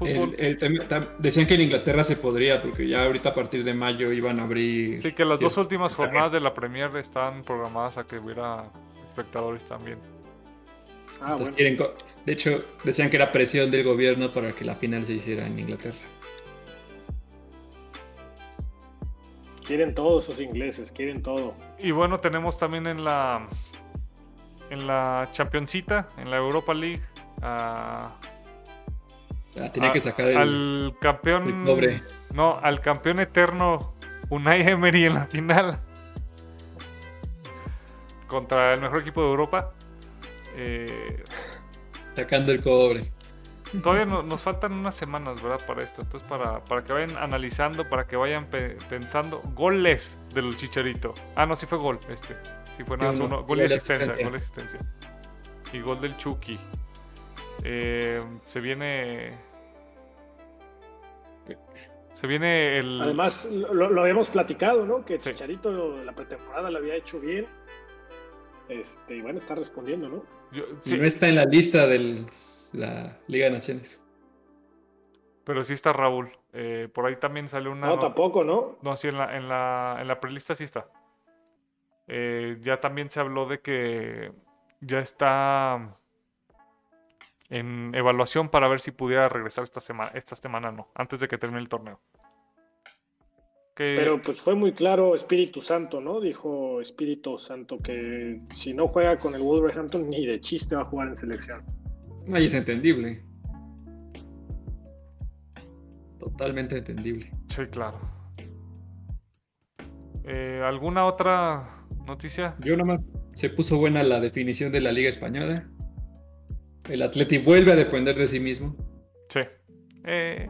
El- Fútbol. el tema- decían que en Inglaterra se podría, porque ya ahorita a partir de mayo iban a abrir. Sí, que las dos últimas jornadas de la Premier están programadas a que hubiera espectadores también. Ah, Entonces bueno. quieren de hecho, decían que era presión del gobierno para que la final se hiciera en Inglaterra. Quieren todos esos ingleses, quieren todo. Y bueno, tenemos también en la en la Championcita, en la Europa League, a- Ah, tenía a- que sacar el. al campeón el no, al campeón eterno Unai Emery en la final contra el mejor equipo de Europa. Eh, Sacando el cobre. Todavía no- nos faltan unas semanas, ¿verdad? Para esto. Entonces, para, para que vayan analizando, para que vayan pe- pensando. Goles del Chicharito. Ah, no, sí fue gol este. Sí fue nada más uno. Gol y de asistencia, gol y asistencia. Y gol del Chucky. Eh, se viene... Se viene el... Además, lo, lo habíamos platicado, ¿no? Que Sí. Chicharito la pretemporada lo había hecho bien. Este, y bueno, está respondiendo, ¿no? yo- sí, no está en la lista de la Liga de Naciones. pero sí está Raúl. Eh, por ahí también salió una... No, no- tampoco, ¿no? No, sí, en la, en la, en la prelista sí está. Eh, ya también se habló de que ya está en evaluación para ver si pudiera regresar esta semana, esta semana no, antes de que termine el torneo. Que- Pero pues fue muy claro Espíritu Santo, ¿no? Dijo Espíritu Santo que si no juega con el Wolverhampton ni de chiste va a jugar en selección. Ahí es entendible. Totalmente entendible. Sí, claro. Eh, ¿Alguna otra noticia? Yo nomás se puso buena la definición de la Liga Española. El Atleti vuelve a depender de sí mismo. Sí. Eh,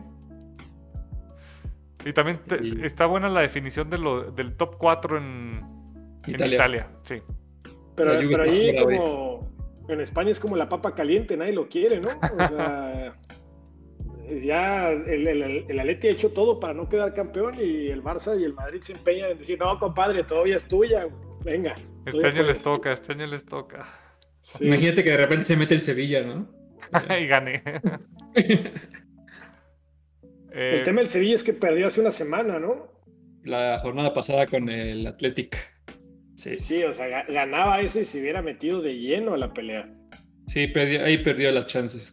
y también te- Y- está buena la definición de lo, del top 4 en en Italia. Italia. Sí. Pero, pero ahí güey. como en España es como la papa caliente, nadie lo quiere, ¿no? O sea, <laughs> ya el, el, el Atleti ha hecho todo para no quedar campeón y el Barça y el Madrid se empeñan en decir, no, compadre, todavía es tuya, venga. Este año les puedes". toca, este año les toca. Sí. Imagínate que de repente se mete el Sevilla, ¿no? <laughs> y gané. <laughs> Eh, El tema del Sevilla es que perdió hace una semana, ¿no? la jornada pasada con el Athletic. Sí, Sí, o sea, ga- ganaba ese y se hubiera metido de lleno a la pelea. sí perdió- ahí perdió las chances.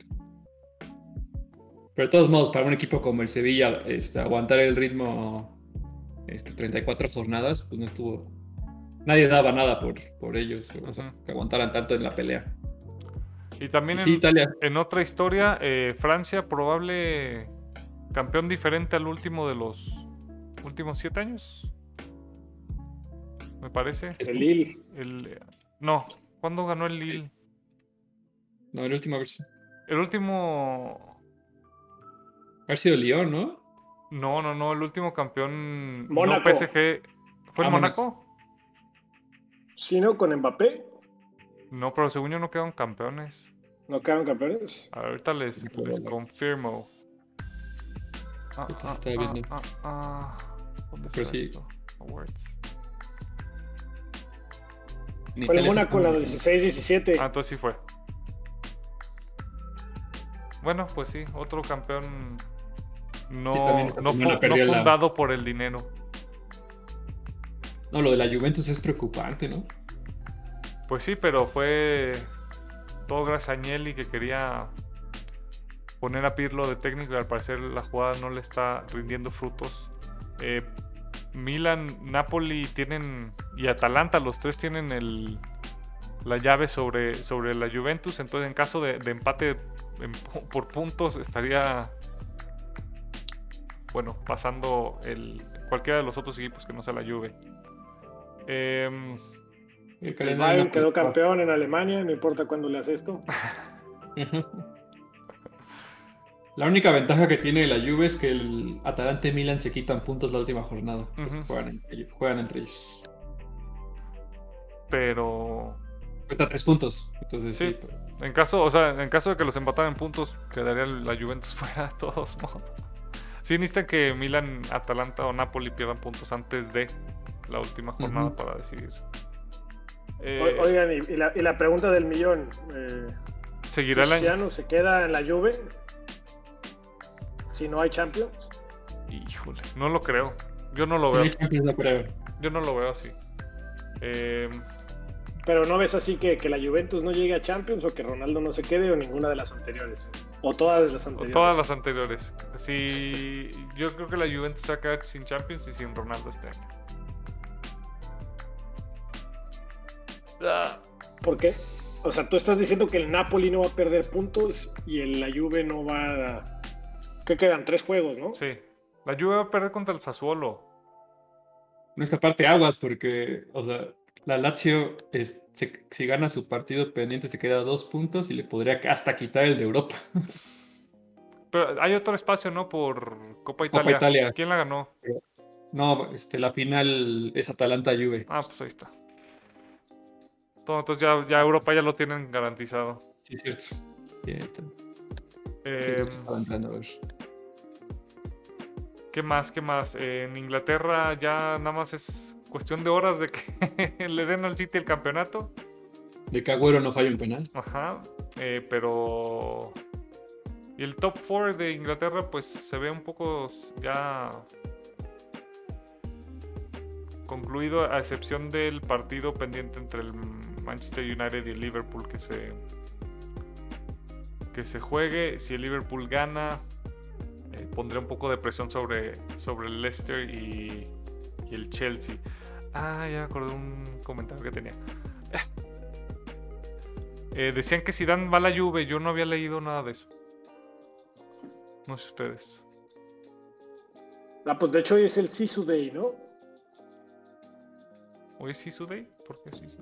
Pero de todos modos, para un equipo como el Sevilla, este, aguantar el ritmo este, 34 jornadas, pues no estuvo. Nadie daba nada por, por ellos, o sea, que aguantaran tanto en la pelea. y también Y en, Italia. en otra historia, eh, Francia probable campeón diferente al último de los últimos siete años. Me parece. El Lille. El, no, ¿cuándo ganó el Lille? No, el último El último... haber sido Lyon, ¿no? No, no, no, el último campeón... Mónaco. No, PSG. ¿Fue Ah, el Mónaco? Sí, ¿no? Con Mbappé. No, pero según yo no quedaron campeones. No quedaron campeones. Ahorita les, les confirmo. Ah, se ah, está ah, viendo. ah, ah. ¿Dónde Pero está sí. esto? Awards. Fue el Mónaco, la estuvo- 16-17. Ah, entonces sí fue. Bueno, pues sí, otro campeón no, no, no la- fundado por el dinero. No, lo de la Juventus es preocupante, ¿no? Pues sí, pero fue todo gracias a Agnelli que quería poner a Pirlo de técnico y al parecer la jugada no le está rindiendo frutos. Eh, Milan, Napoli tienen y Atalanta, los tres tienen el, la llave sobre, sobre la Juventus, entonces en caso de, empate <laughs> por puntos estaría bueno, pasando el, cualquiera de los otros equipos que no sea la Juve. Em, El El Bayern quedó campeón en Alemania, no importa cuándo le hace esto. <laughs> La única ventaja que tiene la Juve es que el Atalante y Milan se quitan puntos la última jornada. Juegan, juegan entre ellos. Pero Cuesta tres puntos. Entonces sí. Sí. en caso, o sea, en caso de que los empataran en puntos, quedaría la Juventus <laughs> fuera de todos modos. Sí necesitan que Milan, Atalanta o Napoli pierdan puntos antes de la última jornada para decidir. O- Eh, Oigan, y, y la, y la pregunta del millón. eh, ¿Seguirá el año? ¿Cristiano se queda en la Juve si no hay Champions? Híjole, no lo creo. Yo no lo Si veo. hay Champions, no creo. Yo no lo veo así. Eh, Pero no ves así que, que la Juventus no llegue a Champions o que Ronaldo no se quede o ninguna de las anteriores. O todas las o anteriores. todas las anteriores. Sí, yo creo que la Juventus se va a quedar sin Champions y sin Ronaldo este año. ¿Por qué? O sea, tú estás diciendo que el Napoli no va a perder puntos y el, la Juve no va a... ¿Qué quedan? Tres juegos, ¿no? sí. La Juve va a perder contra el Sassuolo. No es que aparte aguas porque, o sea, la Lazio, es- se- si gana su partido pendiente, se queda a dos puntos y le podría hasta quitar el de Europa. <laughs> Pero hay otro espacio, ¿no? Por Copa Italia. Copa Italia. ¿Quién la ganó? No, este, la final es Atalanta-Juve. Ah, pues ahí está. Todo, Entonces ya, ya Europa ya lo tienen garantizado. Sí, es cierto. Cierto. Eh, Sí, estaba entrando a ver. ¿Qué más? ¿Qué más? Eh, en Inglaterra ya nada más es cuestión de horas de que <laughs> le den al City el campeonato. De que Agüero no falla un penal. Ajá. eh, pero. Y el top 4 de Inglaterra, pues se ve un poco ya. concluido, a excepción del partido pendiente entre el Manchester United y el Liverpool que se. que se juegue. Si el Liverpool gana, eh, pondré un poco de presión sobre, sobre el Leicester y, y el Chelsea. Ah, ya me acordé un comentario que tenía. <laughs> Eh, decían que si dan va a la Juve, yo no había leído nada de eso. No sé ustedes. Ah, pues de hecho hoy es el Sisu Day, ¿no? ¿Hoy es Sisu Day? ¿Por qué Sisu?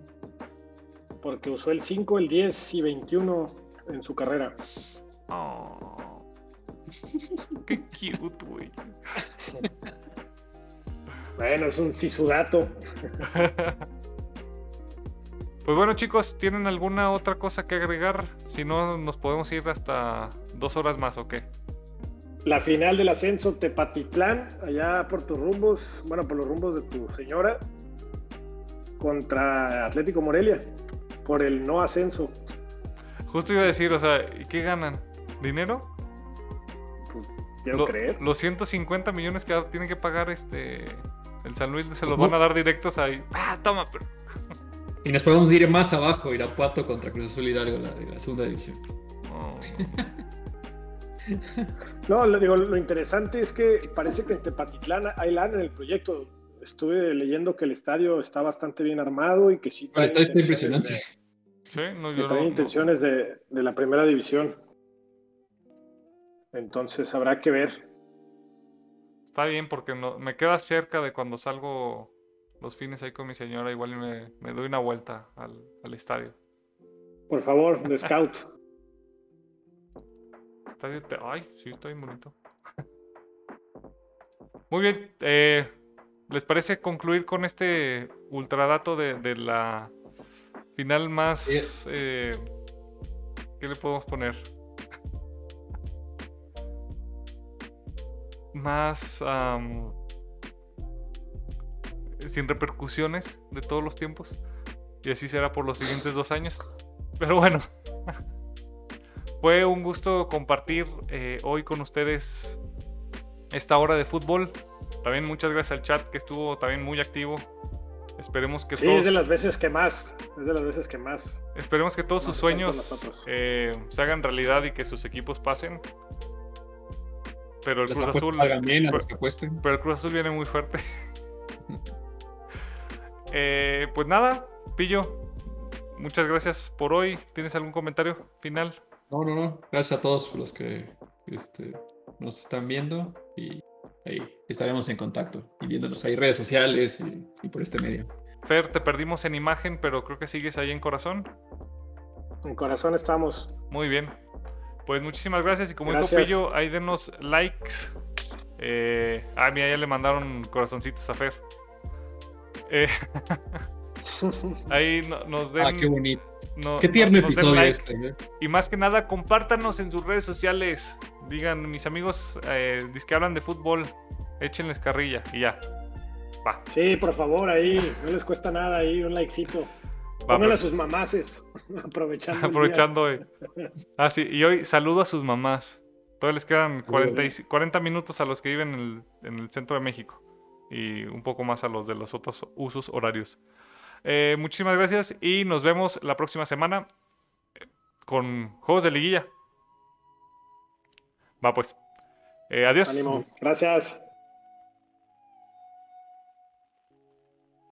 Porque usó el 5, el 10 y 21 en su carrera. Oh, <laughs> qué cute, güey. <laughs> Bueno, es un Sisudato. <laughs> Pues bueno, chicos, ¿tienen alguna otra cosa que agregar? Si no, nos podemos ir hasta dos horas más, ¿o qué? La final del ascenso Tepatitlán, allá por tus rumbos, bueno, por los rumbos de tu señora, contra Atlético Morelia, por el no ascenso. Justo iba a decir, o sea, ¿y qué ganan? ¿Dinero? Pues, quiero Lo- creer. Los 150 millones que tienen que pagar este el San Luis se los van a dar directos ahí. Ah, toma, pero. Y nos podemos ir más abajo, Irapuato contra Cruz Azul Hidalgo, la de la segunda división. Oh. <laughs> No, lo, digo, lo interesante es que parece que en Tepatitlán hay lana en el proyecto. Estuve leyendo que el estadio está bastante bien armado y que sí Bueno, está, está impresionante. Sí, no, de- yo que no- no- intenciones de, de la primera división. Entonces habrá que ver. Está bien porque no, me queda cerca de cuando salgo los fines ahí con mi señora. Igual y me, me doy una vuelta al, al estadio. Por favor, de scout. <laughs> Estadio te- Ay, sí, está bien bonito. <laughs> Muy bien. eh, ¿Les parece concluir con este ultradato de, de la final más... eh, ¿Qué le podemos poner? Más... sin repercusiones de todos los tiempos. Y así será por los siguientes dos años. Pero bueno. <laughs> Fue un gusto compartir eh, hoy con ustedes esta hora de fútbol. También muchas gracias al chat que estuvo también muy activo. Esperemos que Sí, todos, es de las veces que más. Es de las veces que más. esperemos que todos sus sueños eh, se hagan realidad y que sus equipos pasen. Pero el Las Cruz Azul, bien, pero- pero el Cruz Azul viene muy fuerte. <laughs> Eh, pues nada, Pillo, muchas gracias por hoy. ¿Tienes algún comentario final? No, no, no. Gracias a todos los que este, nos están viendo y ahí estaremos en contacto y viéndonos ahí redes sociales y, y por este medio. Fer, te perdimos en imagen, pero creo que sigues ahí en corazón. En corazón estamos. Muy bien. Pues muchísimas gracias y como Gracias. dijo Pillo, ahí denos likes. Eh, ah, mira, ya le mandaron corazoncitos a Fer. Eh, <laughs> ahí no- nos den... Ah, qué bonito. no- Qué tierno episodio like. este. ¿eh? Y más que nada, compártanos en sus redes sociales. Digan, mis amigos, eh, que hablan de fútbol, échenles carrilla y ya. Va. Sí, por favor, ahí. No les cuesta nada ahí, un likecito. Pónganle a sus mamases. <laughs> Aprovechando. aprovechando. Ah, sí, y hoy saludo a sus mamás. Todavía les quedan 40, y- 40 minutos a los que viven en el, en el centro de México. Y un poco más a los de los otros usos horarios. Eh, muchísimas gracias y nos vemos la próxima semana eh, con juegos de liguilla. Va pues. Eh, adiós. Gracias.